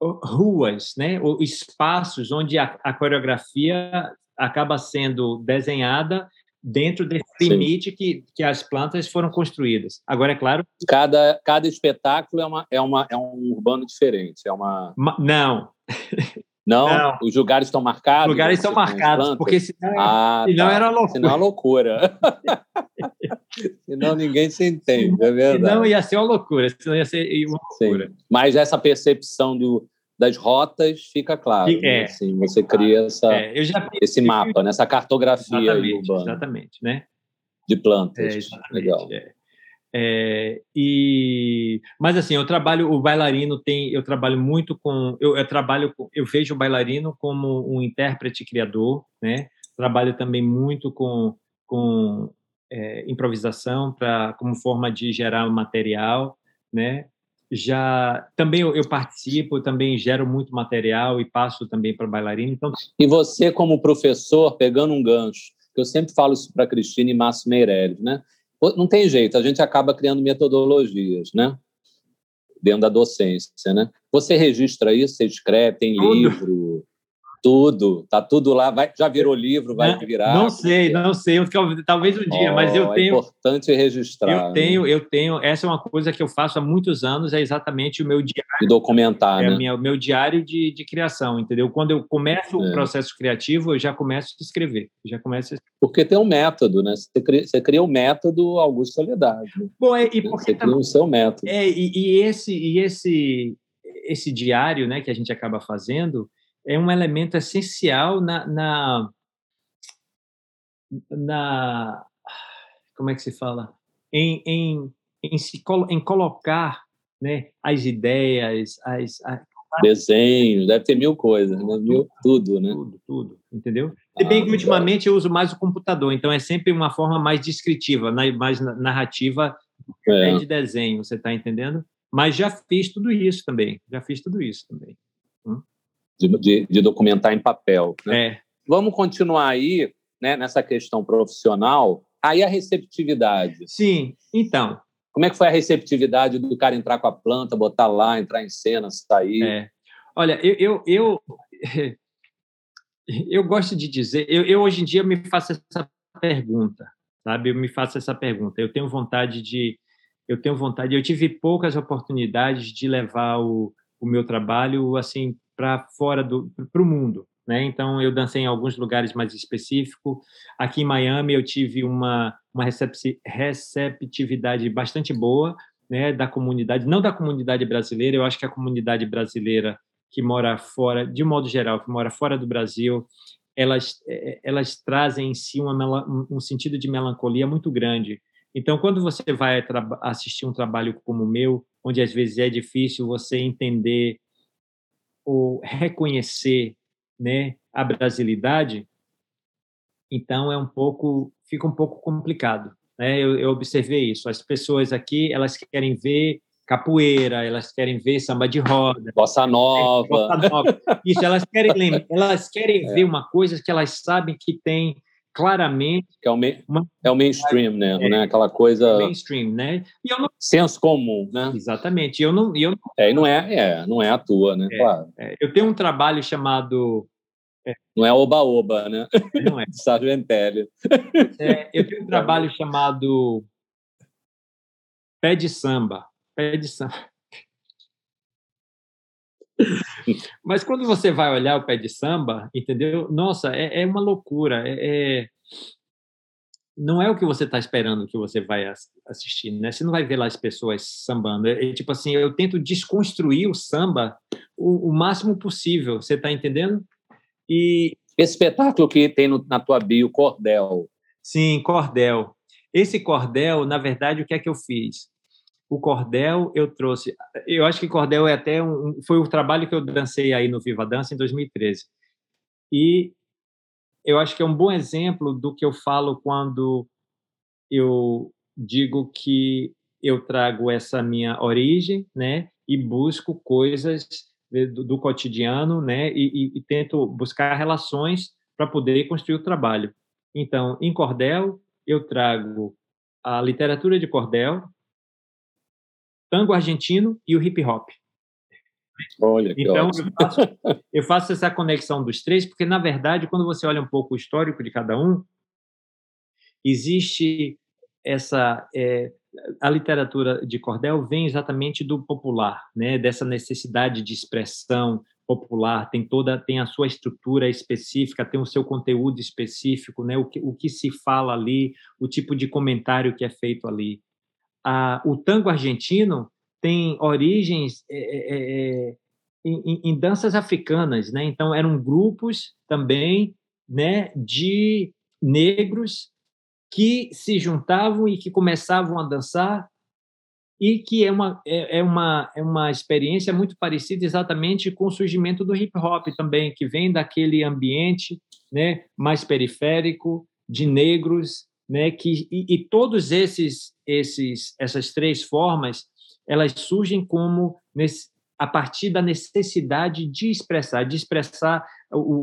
ruas, né, ou espaços onde a, a, coreografia acaba sendo desenhada dentro desse limite que, que as plantas foram construídas. Agora, é claro... Cada, cada espetáculo é, uma, é, uma, é um urbano diferente, é uma... não. Não, não, os lugares estão marcados. Os lugares estão marcados, porque senão, ah, senão tá. era loucura. Senão é loucura. senão ninguém se entende, é verdade. Senão ia ser uma loucura, senão ia ser uma loucura. Sim. Mas essa percepção do, das rotas fica claro. Né? É. Né? Assim, você cria essa, é, esse mapa, né? cartografia exatamente, urbana. Exatamente, né? De plantas. É, Legal. É. É, e mas assim eu trabalho o bailarino tem eu trabalho muito com eu, eu, trabalho eu vejo o bailarino como um intérprete criador né trabalho também muito com com é, improvisação para como forma de gerar material né já também eu, eu, participo também gero muito material e passo também para bailarino então e você como professor pegando um gancho eu sempre falo isso para Cristina e Márcio Meirelles, né? Não tem jeito, a gente acaba criando metodologias, né? Dentro da docência, né? Você registra isso, você escreve, tem Tudo. livro, tudo, tá tudo lá, vai, já virou livro, vai não, virar. Não sei, não sei, talvez um dia, oh, mas eu tenho. É importante registrar. Eu tenho, né? eu tenho. Essa é uma coisa que eu faço há muitos anos, é exatamente o meu diário. De documentar, é né? Minha, o meu diário de, de criação, entendeu? Quando eu começo é. o processo criativo, eu já começo a escrever, já começo. A... Porque tem um método, né? Você cria, você cria o um método Augusto Soledade. Né? Bom, é, e porque você cria o seu método. É, e, e esse, e esse, esse diário, né, que a gente acaba fazendo é um elemento essencial na, na, na como é que se fala em, em, em, se, em colocar né, as ideias, as, as desenhos, deve ter mil coisas, né? mil, tudo, né? Tudo, tudo, entendeu? Se bem que ah, ultimamente eu uso mais o computador, então é sempre uma forma mais descritiva, mais narrativa é. de desenho, você está entendendo? Mas já fiz tudo isso também, já fiz tudo isso também. Hum? De, de, de documentar em papel. Né? É. Vamos continuar aí né, nessa questão profissional. Aí a receptividade. Sim, então. Como é que foi a receptividade do cara entrar com a planta, botar lá, entrar em cena, sair? É. Olha, eu, eu, eu, eu gosto de dizer, eu, eu hoje em dia me faço essa pergunta, sabe? Eu me faço essa pergunta. Eu tenho vontade de, eu tenho vontade. Eu tive poucas oportunidades de levar o, o meu trabalho assim para fora do para o mundo. Né? Então, eu dancei em alguns lugares mais específicos. Aqui em Miami, eu tive uma, uma receptividade bastante boa né, da comunidade, não da comunidade brasileira, eu acho que a comunidade brasileira que mora fora, de modo geral, que mora fora do Brasil, elas, é, elas trazem em si uma, um sentido de melancolia muito grande. Então, quando você vai assistir um trabalho como o meu, onde às vezes é difícil você entender ou reconhecer né, a brasilidade, então é um pouco fica um pouco complicado. Né? Eu, eu observei isso. As pessoas aqui elas querem ver capoeira, elas querem ver samba de roda, bossa nova. Bossa nova. Isso, elas querem elas querem é. ver uma coisa que elas sabem que tem claramente. É, o é o mainstream, né? É, né? Aquela coisa. Mainstream, né? E eu não, Senso comum, né? Exatamente. Eu não, eu não, é, e não é, é, não é a tua, né? É, claro. É, eu tenho um trabalho chamado. É. Não é oba-oba, né? Não é. Sérgio Ventelli. É, eu tenho um trabalho chamado Pé de Samba. Pé de Samba. Mas quando você vai olhar o pé de samba, entendeu? Nossa, é, é uma loucura. É, é... Não é o que você está esperando que você vai assistir, né? Você não vai ver lá as pessoas sambando. É, é tipo assim, eu tento desconstruir o samba o, o máximo possível. Você está entendendo? E esse espetáculo que tem no, na tua bio, Cordel. Sim, Cordel. Esse cordel, na verdade, o que é que eu fiz? O cordel eu trouxe. Eu acho que cordel é até um, foi o trabalho que eu dancei aí no Viva Dança em 2013. E eu acho que é um bom exemplo do que eu falo quando eu digo que eu trago essa minha origem, né, e busco coisas do, do cotidiano, né, e, e, e tento buscar relações para poder construir o trabalho. Então, em cordel eu trago a literatura de cordel, tango argentino e o hip hop. Olha, que então eu faço, eu faço, essa conexão dos três, porque na verdade, quando você olha um pouco o histórico de cada um, existe essa é, a literatura de cordel vem exatamente do popular, né? Dessa necessidade de expressão popular, tem toda tem a sua estrutura específica, tem o seu conteúdo específico, né? O que, o que se fala ali, o tipo de comentário que é feito ali a, o tango argentino tem origens é, é, em, em, danças africanas, né? Então eram grupos também, né, de negros que se juntavam e que começavam a dançar e que é uma é, é uma é uma experiência muito parecida exatamente com o surgimento do hip hop também, que vem daquele ambiente, né, mais periférico de negros né, que e, e, todos esses esses essas três formas elas surgem como nesse, a partir da necessidade de expressar, de expressar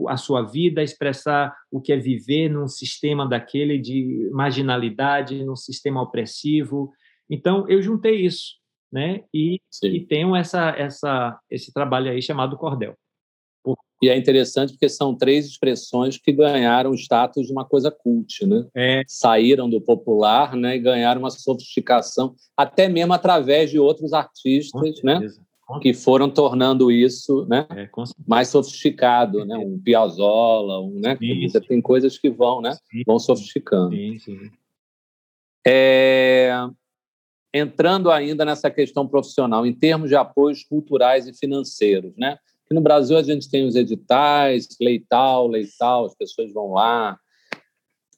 a sua vida, expressar o que é viver num sistema daquele de marginalidade, num sistema opressivo. Então, eu juntei isso, né? E, e tenho essa, essa, esse trabalho aí chamado Cordel. E é interessante porque são três expressões que ganharam o status de uma coisa cult, né? É. Saíram do popular, né, e ganharam uma sofisticação, até mesmo através de outros artistas, né? Que foram tornando isso, né, é, mais sofisticado, né? Um Piazzolla, um, né? Você tem coisas que vão, né? Sim. Vão sofisticando. Sim, sim. É... Entrando ainda nessa questão profissional, em termos de apoios culturais e financeiros, né? Que no Brasil a gente tem os editais, leital, leital, as pessoas vão lá.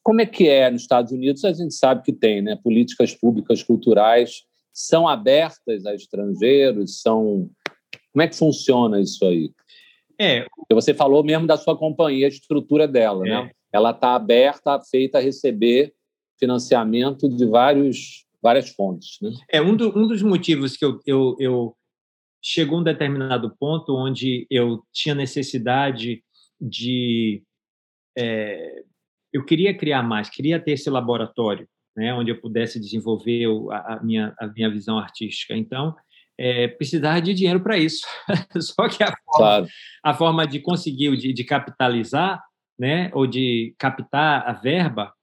Como é que é nos Estados Unidos? A gente sabe que tem, né? Políticas públicas culturais são abertas a estrangeiros, são como é que funciona isso aí? É. Você falou mesmo da sua companhia, a estrutura dela, né? é. né? Ela está aberta, feita a receber financiamento de vários, várias fontes. Né? É um, do, um dos motivos que eu, eu, eu chegou um determinado ponto onde eu tinha necessidade de. É, eu queria criar mais, queria ter esse laboratório, né, onde eu pudesse desenvolver a, a minha, a minha visão artística. Então, é, precisava de dinheiro para isso. Só que a forma, claro. a forma de conseguir, de, de capitalizar, né, ou de captar a verba,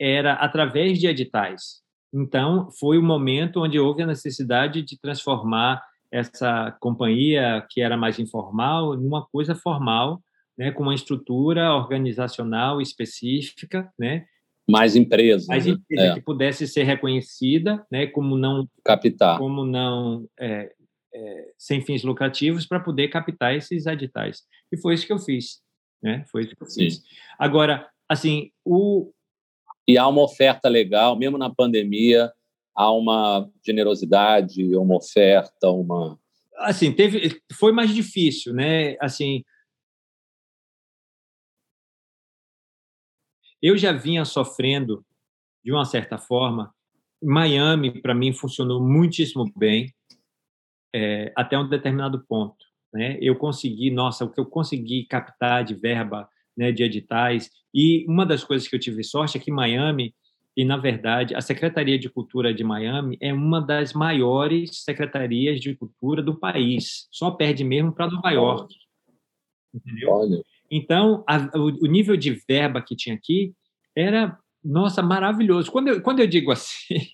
era através de editais. Então, foi o momento onde houve a necessidade de transformar essa companhia que era mais informal numa coisa formal, né, com uma estrutura organizacional específica, né, mais empresa, mais né? empresa é. que pudesse ser reconhecida, né, como não captar, como não é, é, sem fins lucrativos para poder captar esses editais. E foi isso que eu fiz, né? Foi isso que eu Sim. fiz. Agora, assim, o e há uma oferta legal, mesmo na pandemia, há uma generosidade, uma oferta, uma assim teve foi mais difícil, né? Assim eu já vinha sofrendo de uma certa forma. Miami para mim funcionou muitíssimo bem é, até um determinado ponto, né? Eu consegui, nossa, o que eu consegui captar de verba, né, de editais e uma das coisas que eu tive sorte é que Miami e, na verdade, a Secretaria de Cultura de Miami é uma das maiores secretarias de cultura do país. Só perde mesmo para Nova York. Entendeu? Olha. Então, a, o, o, nível de verba que tinha aqui era, nossa, maravilhoso. Quando eu, quando eu digo assim,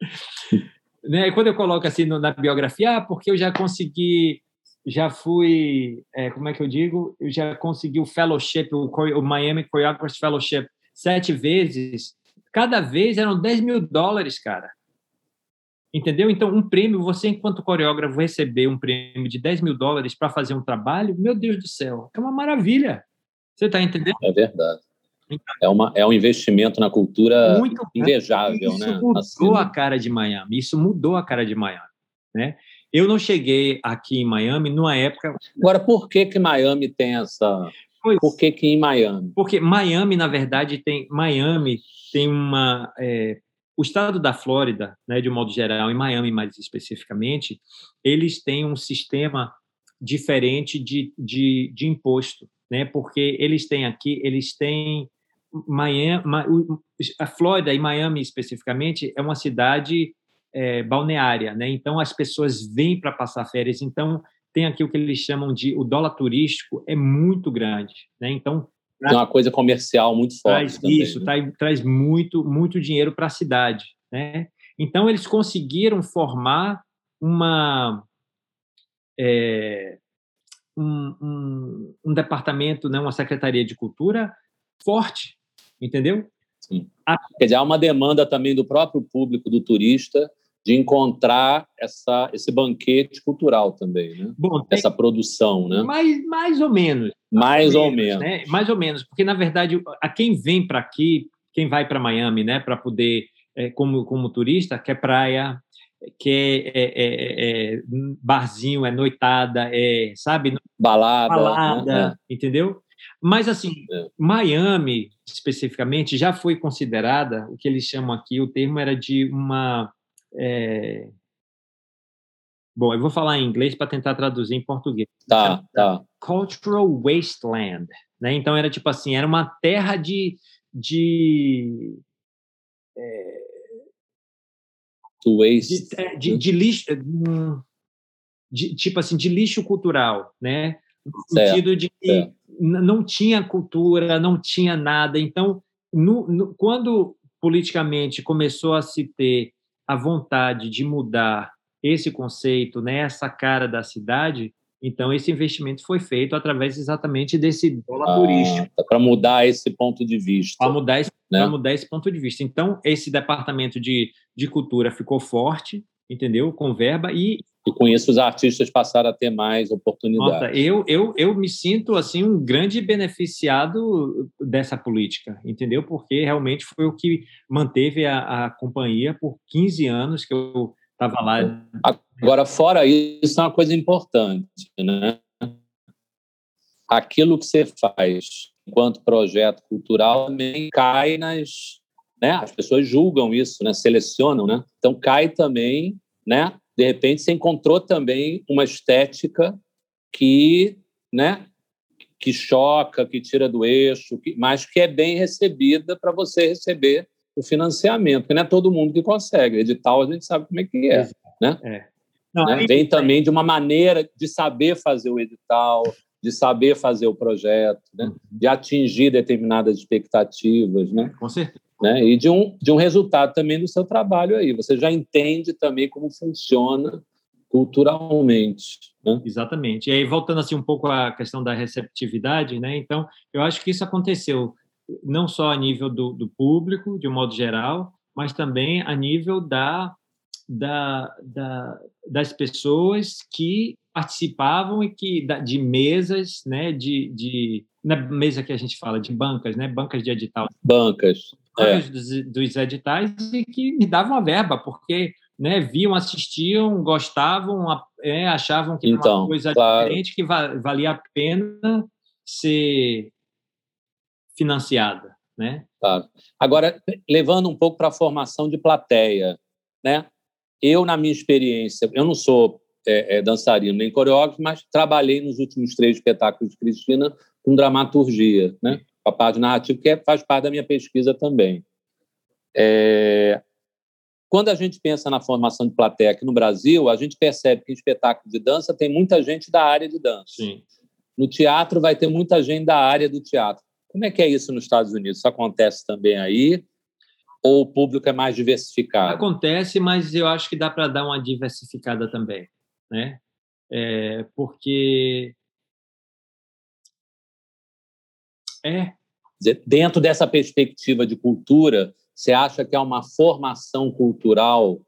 né, quando eu coloco assim no, na biografia, ah, porque eu já consegui, já fui, é, como é que eu digo? Eu já consegui o fellowship, o, o Miami Choreographers Fellowship sete vezes Cada vez eram 10 mil dólares, cara. Entendeu? Então, um prêmio, você, enquanto coreógrafo, receber um prêmio de 10 mil dólares para fazer um trabalho, meu Deus do céu, é uma maravilha. Você está entendendo? É verdade. Então, é, uma, é um investimento na cultura muito invejável, isso né? Isso mudou assim. a cara de Miami. Isso mudou a cara de Miami, né? Eu não cheguei aqui em Miami numa época. Agora, por que que Miami tem essa? Pois, por que que em Miami? Porque Miami, na verdade, tem Miami tem uma. É, o estado da Flórida, né, de um modo geral, em Miami mais especificamente, eles têm um sistema diferente de, de, de imposto, né, porque eles têm aqui, eles têm. Miami, a Flórida e Miami especificamente é uma cidade é, balneária, né? Então as pessoas vêm para passar férias. Então tem aqui o que eles chamam de o dólar turístico é muito grande, né? Então tem uma coisa comercial muito forte. Traz também, isso, né? traz, traz muito, muito dinheiro para a cidade. Né? Então, eles conseguiram formar uma. É, um, um, um, departamento, né, uma secretaria de cultura forte, entendeu? Sim. A... Quer dizer, há uma demanda também do próprio público, do turista, de encontrar essa, esse banquete cultural também, né? Bom, tem... essa produção, né? Mais, mais ou menos. Mais, ou menos. Né? Mais ou menos, porque na verdade a quem vem para aqui, quem vai para Miami, né, para poder é, como como turista, quer praia, quer é, é, é, barzinho, é noitada, é sabe balada, balada, né? entendeu? Mas assim, é. Miami especificamente já foi considerada o que eles chamam aqui o termo era de uma é, Bom, eu vou falar em inglês para tentar traduzir em português. Tá, tá. Cultural wasteland, né? Então era tipo assim, era uma terra de de é, waste. De, de, de lixo, hum, de, tipo assim, de lixo cultural, né? No sentido de que não tinha cultura, não tinha nada. Então, no, no, quando politicamente começou a se ter a vontade de mudar esse conceito, né, essa cara da cidade, então esse investimento foi feito através exatamente desse dólar ah, turístico. Para mudar esse ponto de vista. Para mudar, esse, né? mudar esse ponto de vista. Então, esse departamento de, de cultura ficou forte, entendeu? Com verba e e com isso os artistas passaram a ter mais oportunidades. Nossa, eu, eu, eu me sinto assim um grande beneficiado dessa política, entendeu? Porque realmente foi o que manteve a, a companhia por 15 anos que eu estava lá. Agora, fora isso, é uma coisa importante, né? Aquilo que você faz enquanto projeto cultural também cai nas, né? As pessoas julgam isso, né? Selecionam, né? Então cai também, né? De repente você encontrou também uma estética que, né, que choca, que tira do eixo, que, mas que é bem recebida para você receber o financiamento, porque não é todo mundo que consegue. Edital a gente sabe como é que é, né? É. Não, né? Vem também de uma maneira de saber fazer o edital, de saber fazer o projeto, né? Uhum. de atingir determinadas expectativas, né? Com certeza né? E de um, de um resultado também do seu trabalho aí. Você já entende também como funciona culturalmente. Né? Exatamente. E aí, voltando assim um pouco à questão da receptividade, né? Então, eu acho que isso aconteceu não só a nível do, do público, de um modo geral, mas também a nível da, da, da, das pessoas que participavam e que de mesas, né, de, de na mesa que a gente fala de bancas, né, bancas de edital. Bancas. É. Dos, dos, editais e que me davam a verba, porque né, viam, assistiam, gostavam, é, achavam que então, era uma coisa claro. diferente, que valia a pena ser financiada. Né? Claro. Agora, levando um pouco para a formação de plateia, né? eu, na minha experiência, eu não sou é, é, dançarino nem coreógrafo, mas trabalhei nos últimos três espetáculos de Cristina com dramaturgia, né? A parte narrativa, que é, faz parte da minha pesquisa também. É... Quando a gente pensa na formação de plateia aqui no Brasil, a gente percebe que em espetáculo de dança tem muita gente da área de dança. Sim. No teatro vai ter muita gente da área do teatro. Como é que é isso nos Estados Unidos? Isso acontece também aí? Ou o público é mais diversificado? Acontece, mas eu acho que dá para dar uma diversificada também, né? É, porque É. Dentro dessa perspectiva de cultura, você acha que há uma formação cultural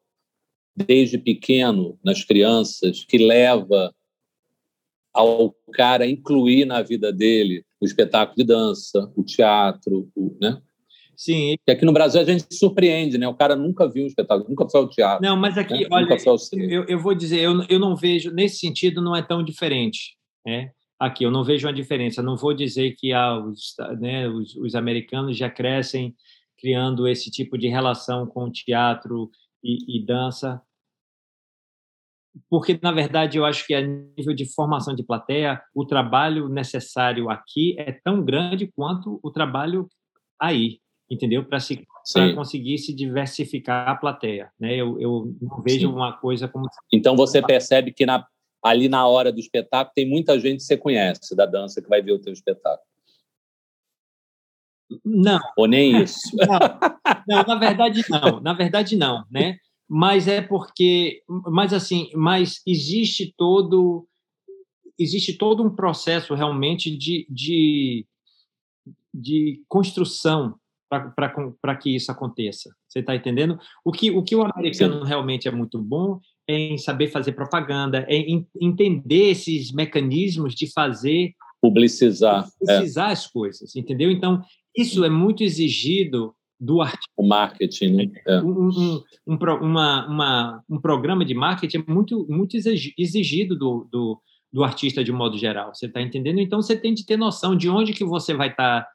desde pequeno nas crianças que leva ao cara incluir na vida dele o espetáculo de dança, o teatro, o, né? Sim. Porque aqui no Brasil a gente surpreende, né? O cara nunca viu um espetáculo, nunca foi ao teatro. Não, mas aqui, né? olha, eu, eu, vou dizer, eu, eu não vejo, nesse sentido, não é tão diferente, né? Aqui. Eu não vejo uma diferença. Não vou dizer que ah, os, né, os, os, americanos já crescem criando esse tipo de relação com teatro e, e dança, porque na verdade eu acho que a nível de formação de plateia, o trabalho necessário aqui é tão grande quanto o trabalho aí, entendeu? Para se conseguir se diversificar a plateia, né? Eu, eu não vejo Sim. uma coisa como então você percebe que na ali na hora do espetáculo tem muita gente que você conhece da dança que vai ver o teu espetáculo. Não. Ou nem isso. Não, não, na verdade não. Na verdade não, né? Mas é porque, mas assim, mas existe todo existe todo um processo realmente de, de, de construção para que isso aconteça. Você está entendendo? O que, o que o americano Sim. realmente é muito bom em saber fazer propaganda, em entender esses mecanismos de fazer publicizar, é. publicizar é. as coisas, entendeu? Então isso é muito exigido do artista. O marketing, né? É. Um, um, um, uma, uma, um programa de marketing é muito, muito exigido do, do, do artista de modo geral. Você está entendendo? Então você tem de ter noção de onde que você vai estar tá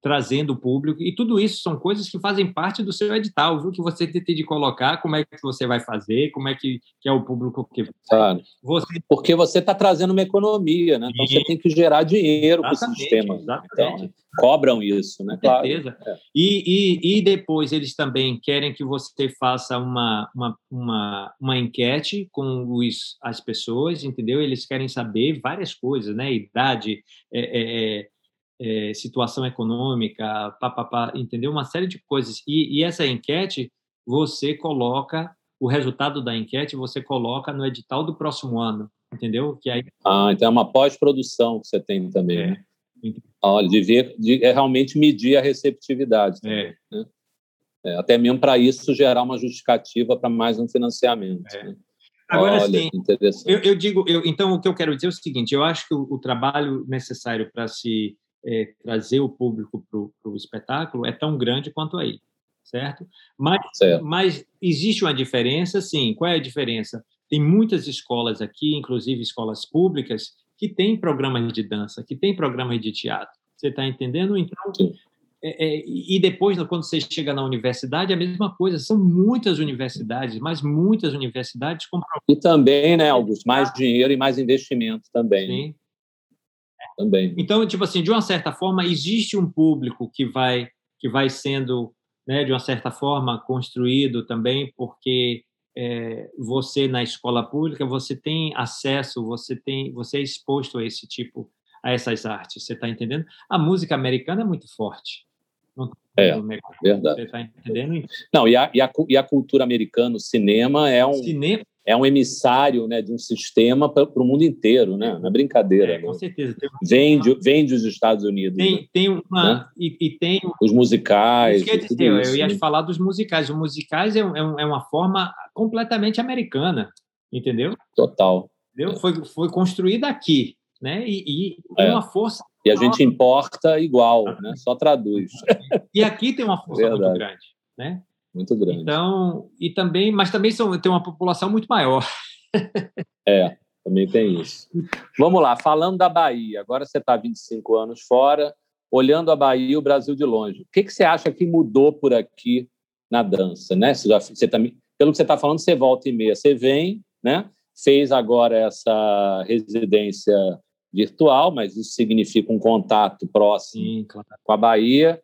trazendo o público, e tudo isso são coisas que fazem parte do seu edital, viu? Que você tem de colocar, como é que você vai fazer, como é que, que é o público que claro. você... Porque você está trazendo uma economia, né? Então você tem que gerar dinheiro para o sistema. Exatamente. Então, cobram isso, né? Com certeza. Claro. É. E, e, e depois eles também querem que você faça uma, uma, uma, uma enquete com os, as pessoas, entendeu? Eles querem saber várias coisas, né? Idade, é, é, é, situação econômica, pá, pá, pá, entendeu? Uma série de coisas. E, e, essa enquete, você coloca, o resultado da enquete, você coloca no edital do próximo ano, entendeu? Que aí... Ah, então é uma pós-produção que você tem também, é. né? Olha, de ver, de é realmente medir a receptividade. Também, é. Né? É, até mesmo para isso gerar uma justificativa para mais um financiamento. É. Né? Agora, Olha, sim, eu, eu, digo, eu, então o que eu quero dizer é o seguinte: eu acho que o, o trabalho necessário para se é, trazer o público para o espetáculo é tão grande quanto aí, certo? Mas, certo. mas existe uma diferença, sim. Qual é a diferença? Tem muitas escolas aqui, inclusive escolas públicas, que têm programas de dança, que têm programas de teatro. Você está entendendo? Então, é, é, e depois, quando você chega na universidade, é a mesma coisa. São muitas universidades, mas muitas universidades com. E também, né, Augusto? Mais dinheiro e mais investimento também. Sim também. Então, tipo assim, de uma certa forma, existe um público que vai que vai sendo, né, de uma certa forma, construído também, porque é, você na escola pública você tem acesso, você tem, você é exposto a esse tipo, a essas artes. Você está entendendo? A música americana é muito forte. É, verdade. Você está entendendo? Não, e a, e a, e a cultura americana, o cinema é um. Cinema, é um emissário né, de um sistema para o mundo inteiro, né? Não é brincadeira. É, com né? certeza. Vende, vende os Estados Unidos. Tem, né? tem uma. Né? E, e, tem. Os musicais. Isso dizer, eu, isso, eu ia né? falar dos musicais. Os musicais é, é, é, uma forma completamente americana, entendeu? Total. Entendeu? Foi, foi construída aqui, né? E, e é. uma força. E a gente importa igual, né? Só traduz. E aqui tem uma força Verdade. muito grande, né? Muito grande. Então, e também, mas também são, tem uma população muito maior. é, também tem isso. Vamos lá, falando da Bahia, agora você está 25 anos fora, olhando a Bahia e o Brasil de longe. O que, que você acha que mudou por aqui na dança? Né? Você já, você tá, pelo que você está falando, você volta e meia, você vem, né? fez agora essa residência virtual, mas isso significa um contato próximo Sim, claro. com a Bahia.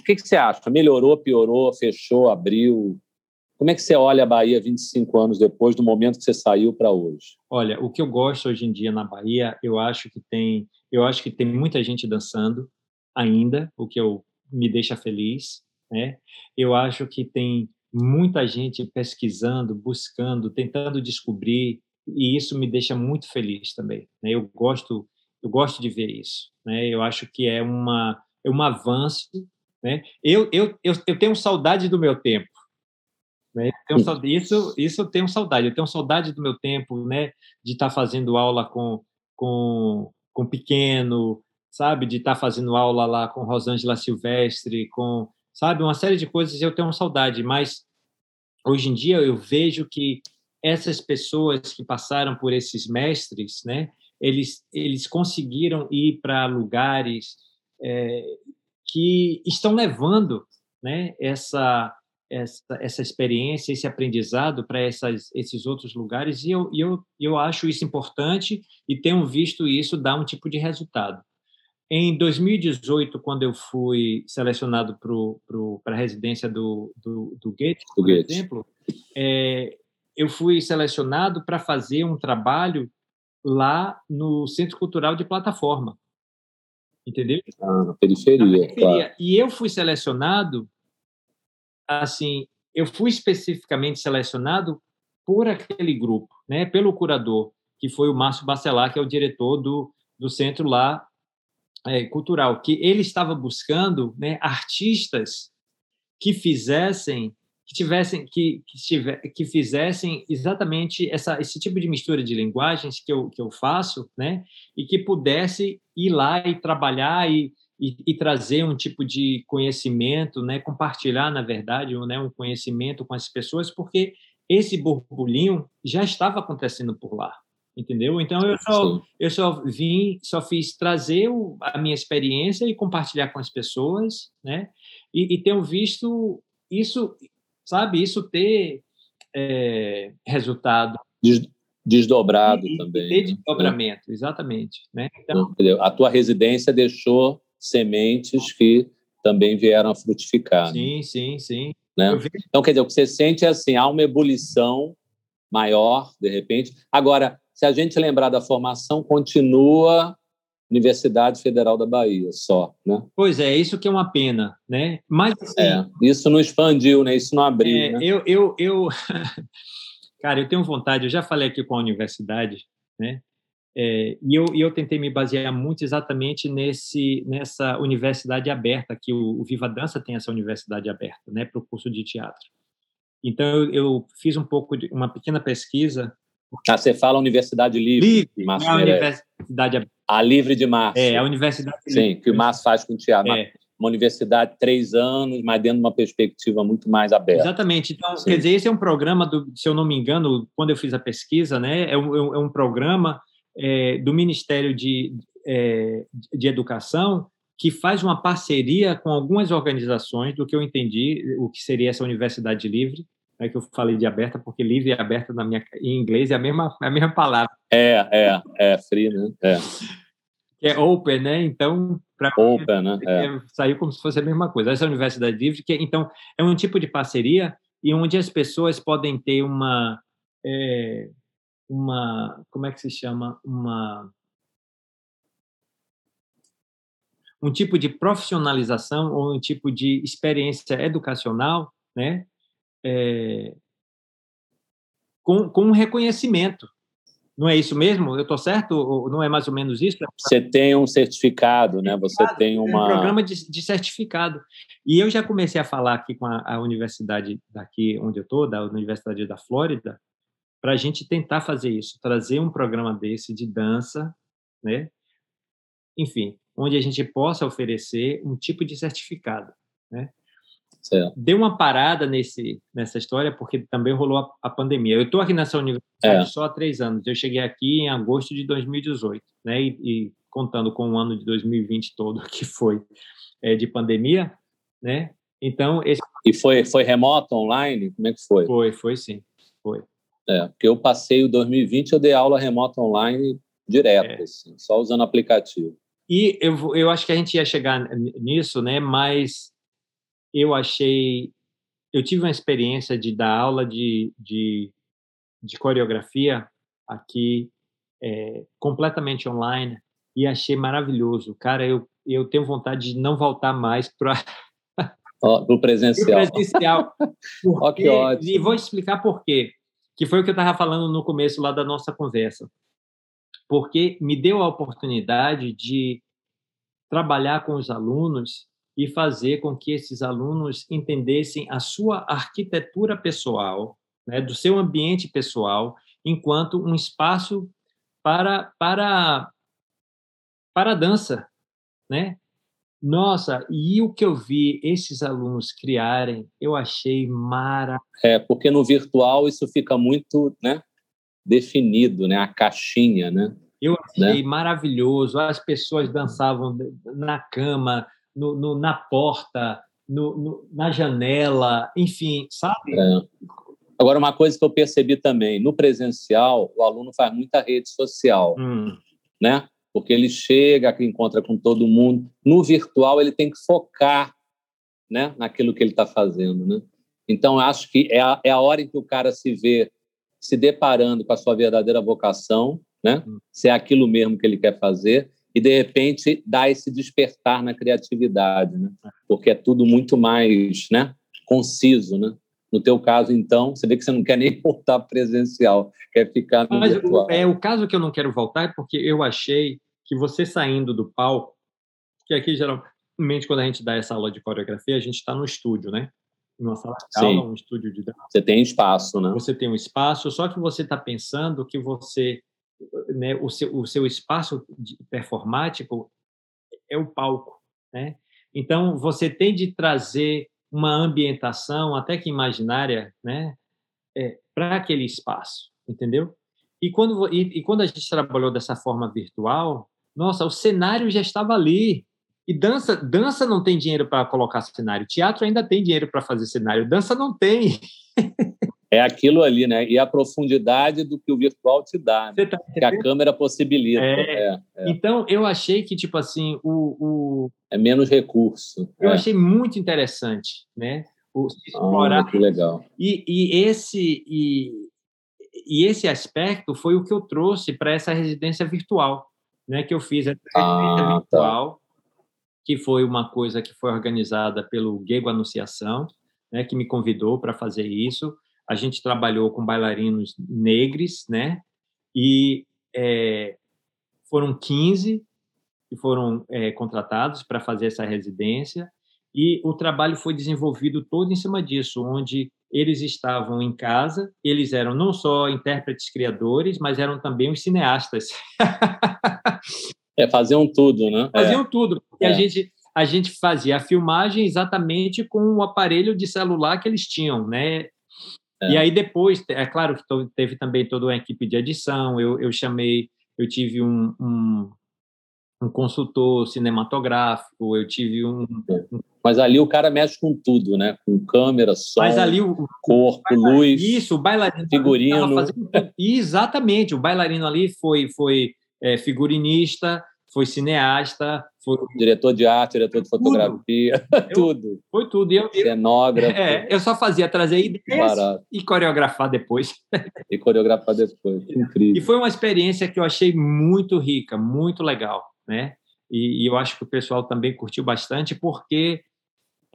O que, que você acha? Melhorou, piorou, fechou, abriu? Como é que você olha a Bahia 25 anos depois do momento que você saiu para hoje? Olha, o que eu gosto hoje em dia na Bahia, eu acho que tem, eu acho que tem muita gente dançando ainda, o que eu me deixa feliz, né? Eu acho que tem muita gente pesquisando, buscando, tentando descobrir, e isso me deixa muito feliz também. Né? Eu gosto, eu gosto de ver isso. Né? Eu acho que é uma é um avanço né? Eu, eu, eu, eu tenho saudade do meu tempo. Né? Tenho, isso, isso eu tenho saudade. Eu tenho saudade do meu tempo né? de estar tá fazendo aula com, com, com pequeno, sabe? De estar tá fazendo aula lá com Rosângela Silvestre, com, sabe? Uma série de coisas eu tenho saudade, mas hoje em dia eu vejo que essas pessoas que passaram por esses mestres, né? Eles, eles conseguiram ir para lugares é, que estão levando né, essa, essa, essa experiência, esse aprendizado para esses outros lugares, e eu, eu, eu acho isso importante e tenho visto isso dar um tipo de resultado. Em 2018, quando eu fui selecionado para a residência do, do, do Gates, por exemplo, é, eu fui selecionado para fazer um trabalho lá no Centro Cultural de Plataforma entendeu? Ah, na periferia, na periferia. Claro. E eu fui selecionado, assim, eu fui especificamente selecionado por aquele grupo, né, pelo curador, que foi o Márcio Bacelar, que é o diretor do, do centro lá é, cultural, que ele estava buscando né, artistas que fizessem que tivessem que que, tiver, que fizessem exatamente essa esse tipo de mistura de linguagens que eu que eu faço, né? E que pudesse ir lá e trabalhar e, e, e trazer um tipo de conhecimento, né? Compartilhar, na verdade, um, né? um conhecimento com as pessoas, porque esse borbulhinho já estava acontecendo por lá, entendeu? Então eu só, eu só vim, só fiz trazer o, a minha experiência e compartilhar com as pessoas, né? E, e tenho visto isso, sabe, isso ter é, resultado. Desdobrado e, também. Ter né? desdobramento, né? exatamente. Né? Então, a tua residência deixou sementes que também vieram a frutificar. Sim, né? sim, sim. Né? Então, quer dizer, o que você sente é assim, há uma ebulição maior, de repente. Agora, se a gente lembrar da formação, continua Universidade Federal da Bahia só, né? Pois é, isso que é uma pena, né? Mas assim, é, isso não expandiu, né? Isso não abriu. É, né? Eu, eu, eu, cara, eu tenho vontade. Eu já falei aqui com a universidade, né? É, e, eu, eu tentei me basear muito exatamente nesse nessa universidade aberta que o, o Viva Dança tem essa universidade aberta, né, para o curso de teatro. Então eu, eu, fiz um pouco de uma pequena pesquisa. Ah, você fala Universidade Livre, Livre, Márcio a universidade aberta. A Livre de Márcio. É, a universidade. Sim, que o Márcio faz com teatro. É. Uma universidade três anos, mas dentro de uma perspectiva muito mais aberta. Exatamente. Então, Sim. quer dizer, esse é um programa, do, se eu não me engano, quando eu fiz a pesquisa, né, é um, é um programa é, do Ministério de, é, de Educação que faz uma parceria com algumas organizações, do que eu entendi, o que seria essa universidade livre, né, que eu falei de aberta, porque livre e aberta na minha, em inglês é a mesma, é a mesma palavra. É, é, é, free, né? É. é open, né? Então, para open, né? É. é. saiu como se fosse a mesma coisa. Essa é a universidade livre, que então é um tipo de parceria e onde as pessoas podem ter uma é, uma, como é que se chama, uma um tipo de profissionalização ou um tipo de experiência educacional, né, é, com, com um reconhecimento. Não é isso mesmo? Eu estou certo? Ou não é mais ou menos isso? Você tem um certificado, né? Você tem uma... Um programa de, de certificado. E eu já comecei a falar aqui com a, a universidade daqui onde eu estou, da Universidade da Flórida, para a gente tentar fazer isso, trazer um programa desse de dança, né? Enfim, onde a gente possa oferecer um tipo de certificado, né? Certo. Deu uma parada nesse nessa história porque também rolou a, a pandemia. Eu estou aqui nessa universidade é. só há três anos. Eu cheguei aqui em agosto de 2018, né? E, e contando com o ano de 2020 todo que foi é, de pandemia, né? Então esse... e foi foi remoto online? Como é que foi? Foi, foi sim, foi. É, porque eu passei o 2020, eu dei aula remota online direto, é. assim, só usando aplicativo. E eu, eu acho que a gente ia chegar nisso, né? Mas eu achei. Eu tive uma experiência de dar aula de, de, de coreografia aqui, é, completamente online, e achei maravilhoso. Cara, eu, eu tenho vontade de não voltar mais para. o presencial. presencial. Porque, oh. E vou explicar por quê que foi o que eu estava falando no começo lá da nossa conversa, porque me deu a oportunidade de trabalhar com os alunos e fazer com que esses alunos entendessem a sua arquitetura pessoal, né, do seu ambiente pessoal, enquanto um espaço para para para a dança, né? Nossa, e o que eu vi esses alunos criarem, eu achei maravilhoso. É, porque no virtual isso fica muito né, definido, né? A caixinha, né? Eu achei né? maravilhoso. As pessoas dançavam na cama, no, no na porta, no, no, na janela, enfim, sabe? É. Agora, uma coisa que eu percebi também, no presencial, o aluno faz muita rede social, hum. né? porque ele chega, encontra com todo mundo. No virtual, ele tem que focar né, naquilo que ele está fazendo. Né? Então, acho que é a, é a hora em que o cara se vê se deparando com a sua verdadeira vocação, né? Hum. se é aquilo mesmo que ele quer fazer, e, de repente, dá esse despertar na criatividade, né? porque é tudo muito mais né, conciso. Né? No teu caso, então, você vê que você não quer nem voltar presencial, quer ficar no Mas virtual. O, é, o caso que eu não quero voltar é porque eu achei que você saindo do palco, que aqui geralmente quando a gente dá essa aula de coreografia, a gente está no estúdio, né? Numa sala de aula, Sim. um estúdio de dança. Você tem espaço, né? Você tem um espaço, só que você está pensando que você, né, o seu, o seu espaço performático é o palco, né? Então, você tem de trazer uma ambientação, até que imaginária, né, é, para aquele espaço, entendeu? e quando e, e quando a gente trabalhou dessa forma virtual, nossa, o cenário já estava ali. E dança, dança não tem dinheiro para colocar cenário. Teatro ainda tem dinheiro para fazer cenário. Dança não tem. É aquilo ali, né? E a profundidade do que o virtual te dá, né? tá que a câmera possibilita. É. É, é. Então, eu achei que, tipo assim, o. o... É menos recurso. Eu é. achei muito interessante, né? O, explorar. Ah, que legal. E, e, esse, e, e esse aspecto foi o que eu trouxe para essa residência virtual, né? Que eu fiz. Essa residência ah, tá. virtual. Tá que foi uma coisa que foi organizada pelo Gego Anunciação, né, que me convidou para fazer isso. A gente trabalhou com bailarinos negros, né? E é, foram 15 que foram é, contratados para fazer essa residência e o trabalho foi desenvolvido todo em cima disso, onde eles estavam em casa, eles eram não só intérpretes criadores, mas eram também os cineastas. É, faziam tudo, né? Faziam é. tudo. E é. a, gente, a gente fazia a filmagem exatamente com o aparelho de celular que eles tinham, né? É. E aí depois, é claro que teve também toda uma equipe de edição, eu, eu chamei, eu tive um, um, um consultor cinematográfico, eu tive um, um, Mas ali o cara mexe com tudo, né? Com câmera, som, Mas ali o, corpo, o luz... Isso, o bailarino... Figurino... Fazendo... Exatamente, o bailarino ali foi... foi é, figurinista, foi cineasta, foi diretor de arte, diretor de fotografia, tudo. tudo. Foi tudo. E eu, Cenógrafo. É, eu só fazia trazer ideias Barato. e coreografar depois. E coreografar depois. Incrível. E foi uma experiência que eu achei muito rica, muito legal, né? E, e eu acho que o pessoal também curtiu bastante porque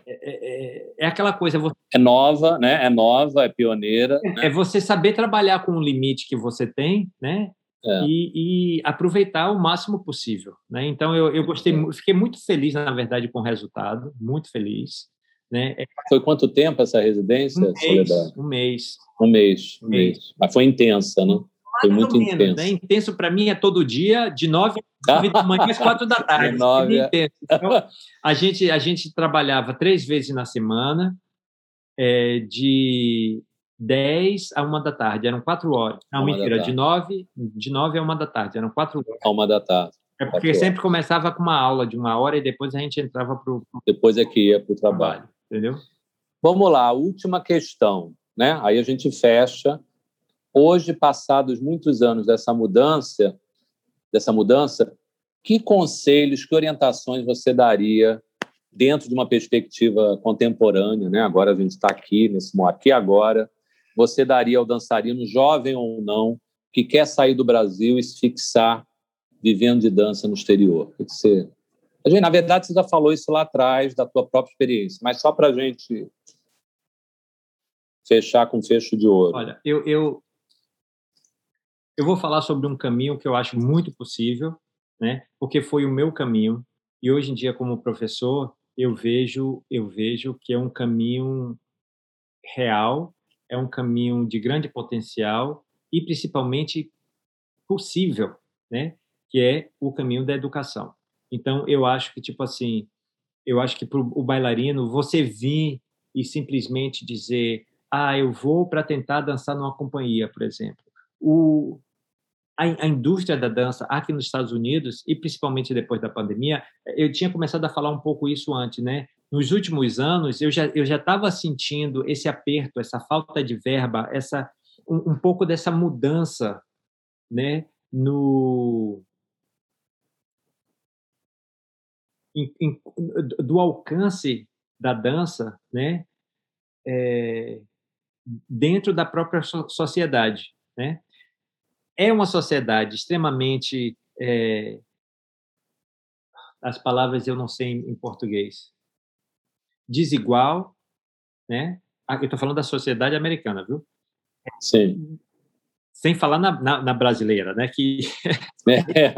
é, é, é, é aquela coisa. Você... É nova, né? É nova, é pioneira. É, né? é você saber trabalhar com o limite que você tem, né? É. E, e, aproveitar o máximo possível. Né? Então, eu, eu gostei, fiquei muito feliz, na verdade, com o resultado, muito feliz. Né? É foi quanto tempo essa residência, um mês, Um mês. Um mês, um mês. Mas foi intensa, né? Foi muito menos, intenso. Né? Intenso para mim é todo dia, de nove da manhã às quatro da tarde. nove. É. Então, a gente, a gente trabalhava três vezes na semana, é, de 10 a 1 da tarde, eram quatro horas. Não, uma mentira, de 9, de 9 a 1 da tarde, eram quatro horas. A 1 da tarde. É porque sempre começava com uma aula de uma hora e depois a gente entrava para o. Depois é que ia para o trabalho. Entendeu? Vamos lá, última questão. Né? Aí a gente fecha. Hoje, passados muitos anos dessa mudança, dessa mudança, que conselhos, que orientações você daria dentro de uma perspectiva contemporânea? Né? Agora a gente está aqui, nesse aqui agora, você daria ao dançarino, jovem ou não, que quer sair do Brasil e se fixar vivendo de dança no exterior? O que você... Gente, na verdade, você já falou isso lá atrás, da tua própria experiência, mas só para a gente fechar com fecho de ouro. Olha, eu, eu, eu vou falar sobre um caminho que eu acho muito possível, né? porque foi o meu caminho, e hoje em dia, como professor, eu vejo, eu vejo que é um caminho real é um caminho de grande potencial e principalmente possível, né? Que é o caminho da educação. Então, eu acho que tipo assim, eu acho que para o bailarino você vir e simplesmente dizer, ah, eu vou para tentar dançar numa companhia, por exemplo. O, a, a, indústria da dança aqui nos Estados Unidos e principalmente depois da pandemia, eu tinha começado a falar um pouco isso antes, né? nos últimos anos, eu já eu já estava sentindo esse aperto, essa falta de verba, essa um, um pouco dessa mudança, né, no em, em, do alcance da dança, né, é, dentro da própria sociedade, né? É uma sociedade extremamente é, as palavras eu não sei em português desigual, né? Ah, eu estou falando da sociedade americana, viu? Sim. Sem falar na, na, na brasileira, né? Que é,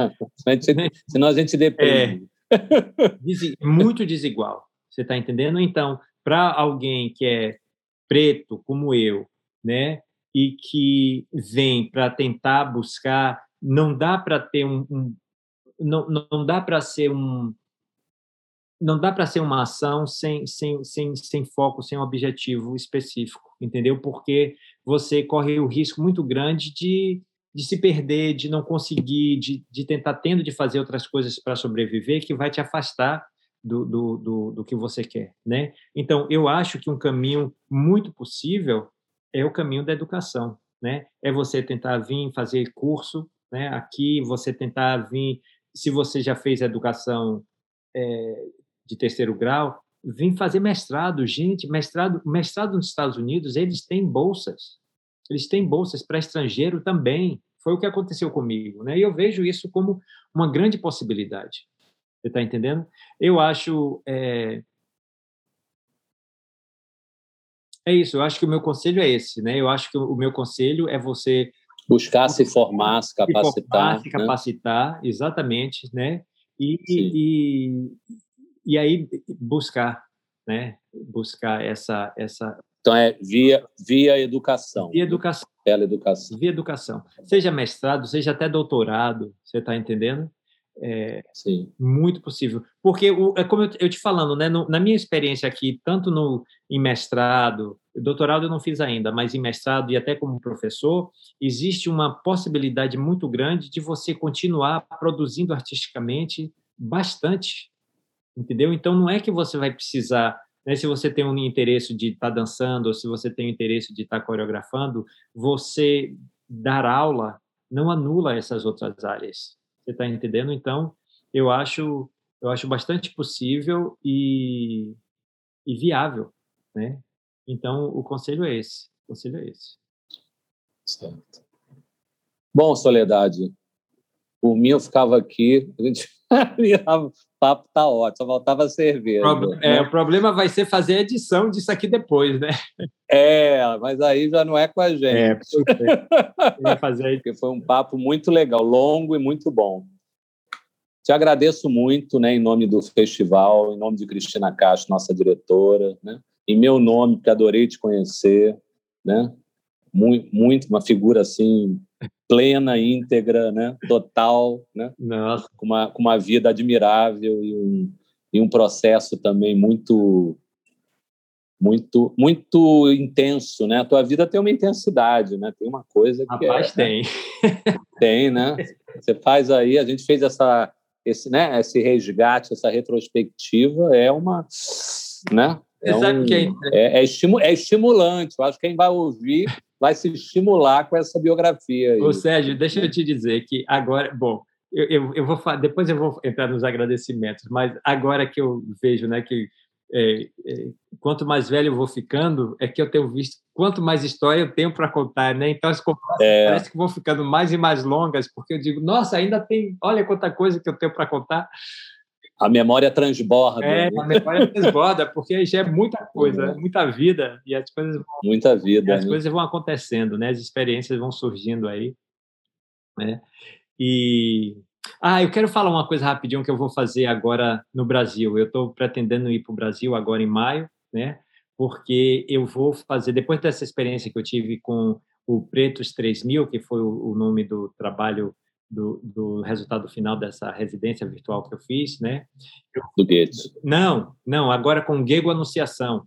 senão a gente depende. É, muito desigual. Você está entendendo? Então, para alguém que é preto como eu, né? E que vem para tentar buscar, não dá para ter um, um não, não dá para ser um, não dá para ser uma ação sem, sem, sem, sem foco, sem objetivo específico, entendeu? Porque você corre o risco muito grande de, de se perder, de não conseguir, de, de tentar tendo de fazer outras coisas para sobreviver, que vai te afastar do, do, do, do, que você quer, né? Então, eu acho que um caminho muito possível é o caminho da educação, né? É você tentar vir fazer curso, né? Aqui, você tentar vir, se você já fez educação é, de terceiro grau, vir fazer mestrado, gente, mestrado, mestrado nos Estados Unidos, eles têm bolsas, eles têm bolsas para estrangeiro também. Foi o que aconteceu comigo, né? E eu vejo isso como uma grande possibilidade. Você está entendendo? Eu acho. É... é isso, eu acho que o meu conselho é esse, né? Eu acho que o meu conselho é você. Buscar se formar, se capacitar. Se, formar, se né? capacitar, exatamente, né? E, e, e aí buscar, né? Buscar essa, essa então é via via educação. Via educação. Pela educação. Via educação. Seja mestrado, seja até doutorado, você está entendendo? É muito possível. Porque, o, é como eu, eu te falando, né, no, na minha experiência aqui, tanto no, em mestrado, doutorado eu não fiz ainda, mas em mestrado e até como professor, existe uma possibilidade muito grande de você continuar produzindo artisticamente bastante, entendeu? Então, não é que você vai precisar né, se você tem um interesse de estar tá dançando, ou se você tem um interesse de estar tá coreografando, você dar aula não anula essas outras áreas. Você está entendendo? Então, eu acho, eu acho bastante possível e, e viável, né? Então, o conselho é esse. O conselho é esse. Certo. Bom, Soledade, por mim eu ficava aqui, a gente papo tá ótimo, só faltava cerveja. Pro, é, né? O problema vai ser fazer a edição disso aqui depois, né? É, mas aí já não é com a gente. É, vai fazer Porque foi um papo muito legal, longo e muito bom. Te agradeço muito, né, em nome do festival, em nome de Cristina Castro, nossa diretora, né? Em meu nome, que adorei te conhecer, né? Muito, muito uma figura assim plena, íntegra, né? total, né? Nossa. Com, uma, com uma vida admirável e um, e um processo também muito muito muito intenso, né? A tua vida tem uma intensidade, né? Tem uma coisa que Rapaz, é, tem. Tem, né? Você faz aí, a gente fez essa esse, né, esse resgate, essa retrospectiva é uma, né? É, um, é, é, é, estimu, é estimulante. Eu acho que quem vai ouvir vai se estimular com essa biografia. Aí. Ô, Sérgio, deixa eu te dizer que agora, bom, eu, eu, eu, vou depois eu vou entrar nos agradecimentos, mas agora que eu vejo, né, que é, é, quanto mais velho eu vou ficando, é que eu tenho visto quanto mais história eu tenho para contar, né? Então as conversas é. parece que vão ficando mais e mais longas, porque eu digo, nossa, ainda tem, olha quanta coisa que eu tenho para contar. A memória transborda. É, né? a memória transborda, porque já é muita coisa, é. muita vida, e as coisas vão, Muita vida. As né? coisas vão acontecendo, né? As experiências vão surgindo aí. Né? E. Ah, eu quero falar uma coisa rapidinho que eu vou fazer agora no Brasil. Eu estou pretendendo ir para o Brasil agora em maio, né? Porque eu vou fazer, depois dessa experiência que eu tive com o Pretos 3000, que foi o nome do trabalho do, do, resultado final dessa residência virtual que eu fiz, né? Eu, do Guedes. Não, não, agora com Gego Anunciação.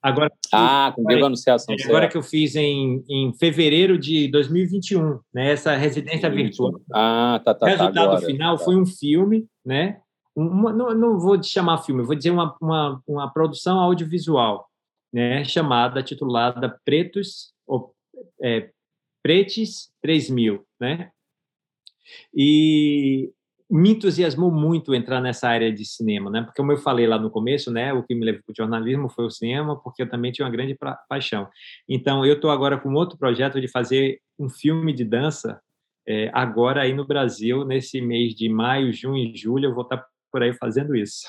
Agora, ah, com Gego Anunciação. Agora certo. que eu fiz em, em fevereiro de 2021, né? Essa residência virtual. Ah, tá, tá. O tá, resultado tá, agora, final tá. foi um filme, né? Uma, não, não vou chamar filme, vou dizer uma, uma, uma produção audiovisual, né? Chamada, titulada Pretos, ou, é, Pretes 3000, né? E me entusiasmou muito entrar nessa área de cinema, né? Porque como eu falei lá no começo, né, o que me levou para o jornalismo foi o cinema, porque eu também tinha uma grande paixão. Então eu estou agora com outro projeto de fazer um filme de dança é, agora aí no Brasil nesse mês de maio, junho e julho eu vou estar tá por aí fazendo isso.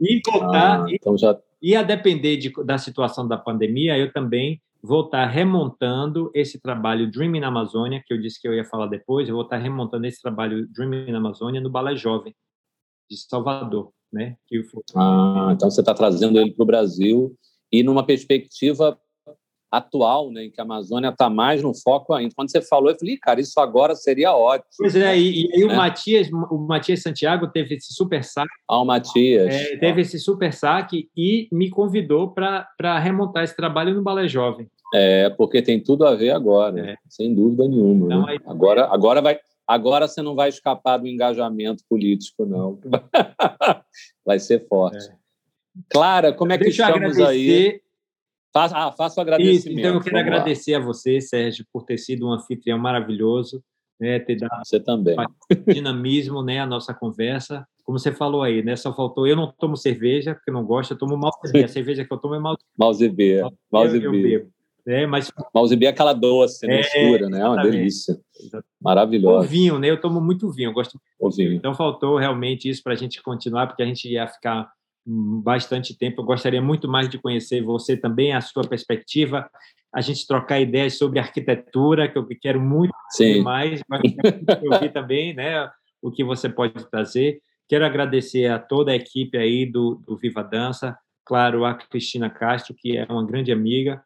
E voltar ah, então já... e, e a depender de, da situação da pandemia, eu também vou estar remontando esse trabalho Dreaming na Amazônia, que eu disse que eu ia falar depois, eu vou estar remontando esse trabalho Dreaming na Amazônia no Balé Jovem, de Salvador. Né? Que foi... Ah, então você está trazendo ele para o Brasil e numa perspectiva atual, né, em que a Amazônia está mais no foco ainda. Quando você falou, eu falei, cara, isso agora seria ótimo. Pois é, e, o, né? Matias, o Matias Santiago teve esse super saque. Ah, o Matias. É, teve esse super saque e me convidou para remontar esse trabalho no Balé Jovem. É, porque tem tudo a ver agora, é. sem dúvida nenhuma. Então, né? aí... agora, agora, vai, agora você não vai escapar do engajamento político, não. vai ser forte. É. Clara, como é que Deixa estamos aí? Faça, ah, agradecimento. Isso, então, eu quero agradecer lá. a você, Sérgio, por ter sido um anfitrião maravilhoso, né, ter dado você também. dinamismo né, à nossa conversa. Como você falou aí, né, só faltou. Eu não tomo cerveja, porque não gosto, eu tomo malzebê. A cerveja que eu tomo é malzebê. Malzebê. Malzebê. É, mas... Malzebê é aquela doce, né, escura, né? É uma delícia. Maravilhosa. O vinho, né? Eu tomo muito vinho, eu gosto o vinho. Então faltou realmente isso para a gente continuar, porque a gente ia ficar bastante tempo. Eu gostaria muito mais de conhecer você também, a sua perspectiva, a gente trocar ideias sobre arquitetura, que eu quero muito Sim. mais, mas ouvir também né, o que você pode trazer. Quero agradecer a toda a equipe aí do, do Viva Dança, claro, a Cristina Castro, que é uma grande amiga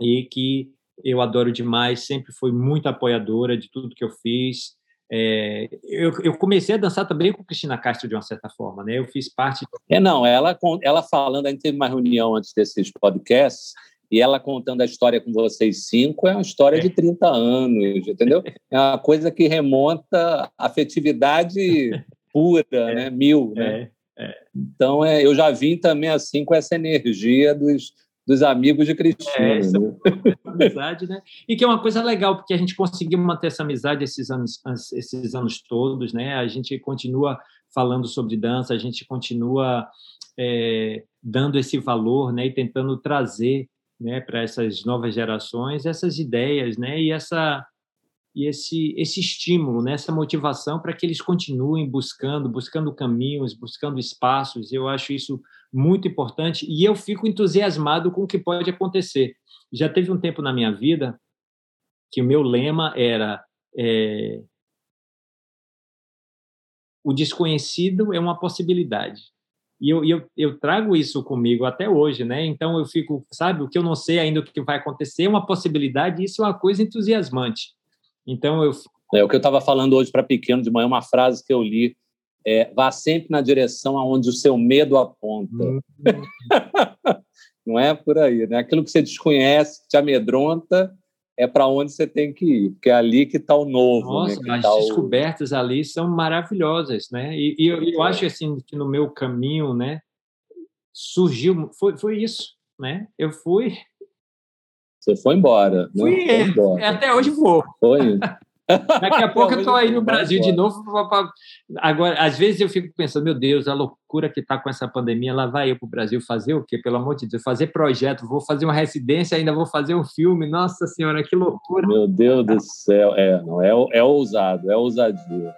e que eu adoro demais, sempre foi muito apoiadora de tudo que eu fiz, é, eu, eu, comecei a dançar também com Cristina Castro de uma certa forma, né? Eu fiz parte. É não, ela ela falando, a gente teve uma reunião antes desses podcasts e ela contando a história com vocês cinco é uma história é. de 30 anos, entendeu? É uma coisa que remonta à afetividade pura, é. né? Mil, né? É, é. Então, é, eu já vim também assim com essa energia dos, dos amigos de Cristina. É, né? É amizade, né? E que é uma coisa legal, porque a gente conseguiu manter essa amizade esses anos, esses anos todos, né? A gente continua falando sobre dança, a gente continua é, dando esse valor, né? E tentando trazer, né, para essas novas gerações essas ideias, né? E essa e esse esse estímulo, né? Essa motivação para que eles continuem buscando, buscando caminhos, buscando espaços. Eu acho isso muito importante e eu fico entusiasmado com o que pode acontecer. Já teve um tempo na minha vida que o meu lema era é, o desconhecido é uma possibilidade. E eu, eu, eu, trago isso comigo até hoje, né? Então eu fico, sabe, o que eu não sei ainda o que vai acontecer é uma possibilidade, isso é uma coisa entusiasmante. Então eu. É o que eu estava falando hoje para pequeno de manhã, uma frase que eu li é, vá sempre na direção aonde o seu medo aponta. Uhum. Não é por aí, né? Aquilo que você desconhece, te amedronta, é para onde você tem que ir, porque é ali que está o novo. Né? Nossa, né? as tá descobertas o... ali são maravilhosas, né? E, e eu, eu, acho assim que no meu caminho, né, surgiu, foi, foi isso, né? Eu fui. Você foi embora. Fui, foi é, embora. até hoje vou. Foi. Daqui a pouco eu estou aí no Brasil de novo. Agora, às vezes eu fico pensando, meu Deus, a loucura que está com essa pandemia, lá vai eu para o Brasil fazer o quê? Pelo amor de Deus, fazer projeto, vou fazer uma residência, ainda vou fazer um filme. Nossa Senhora, que loucura! Meu Deus do céu, é, não, é, é ousado, é ousadia.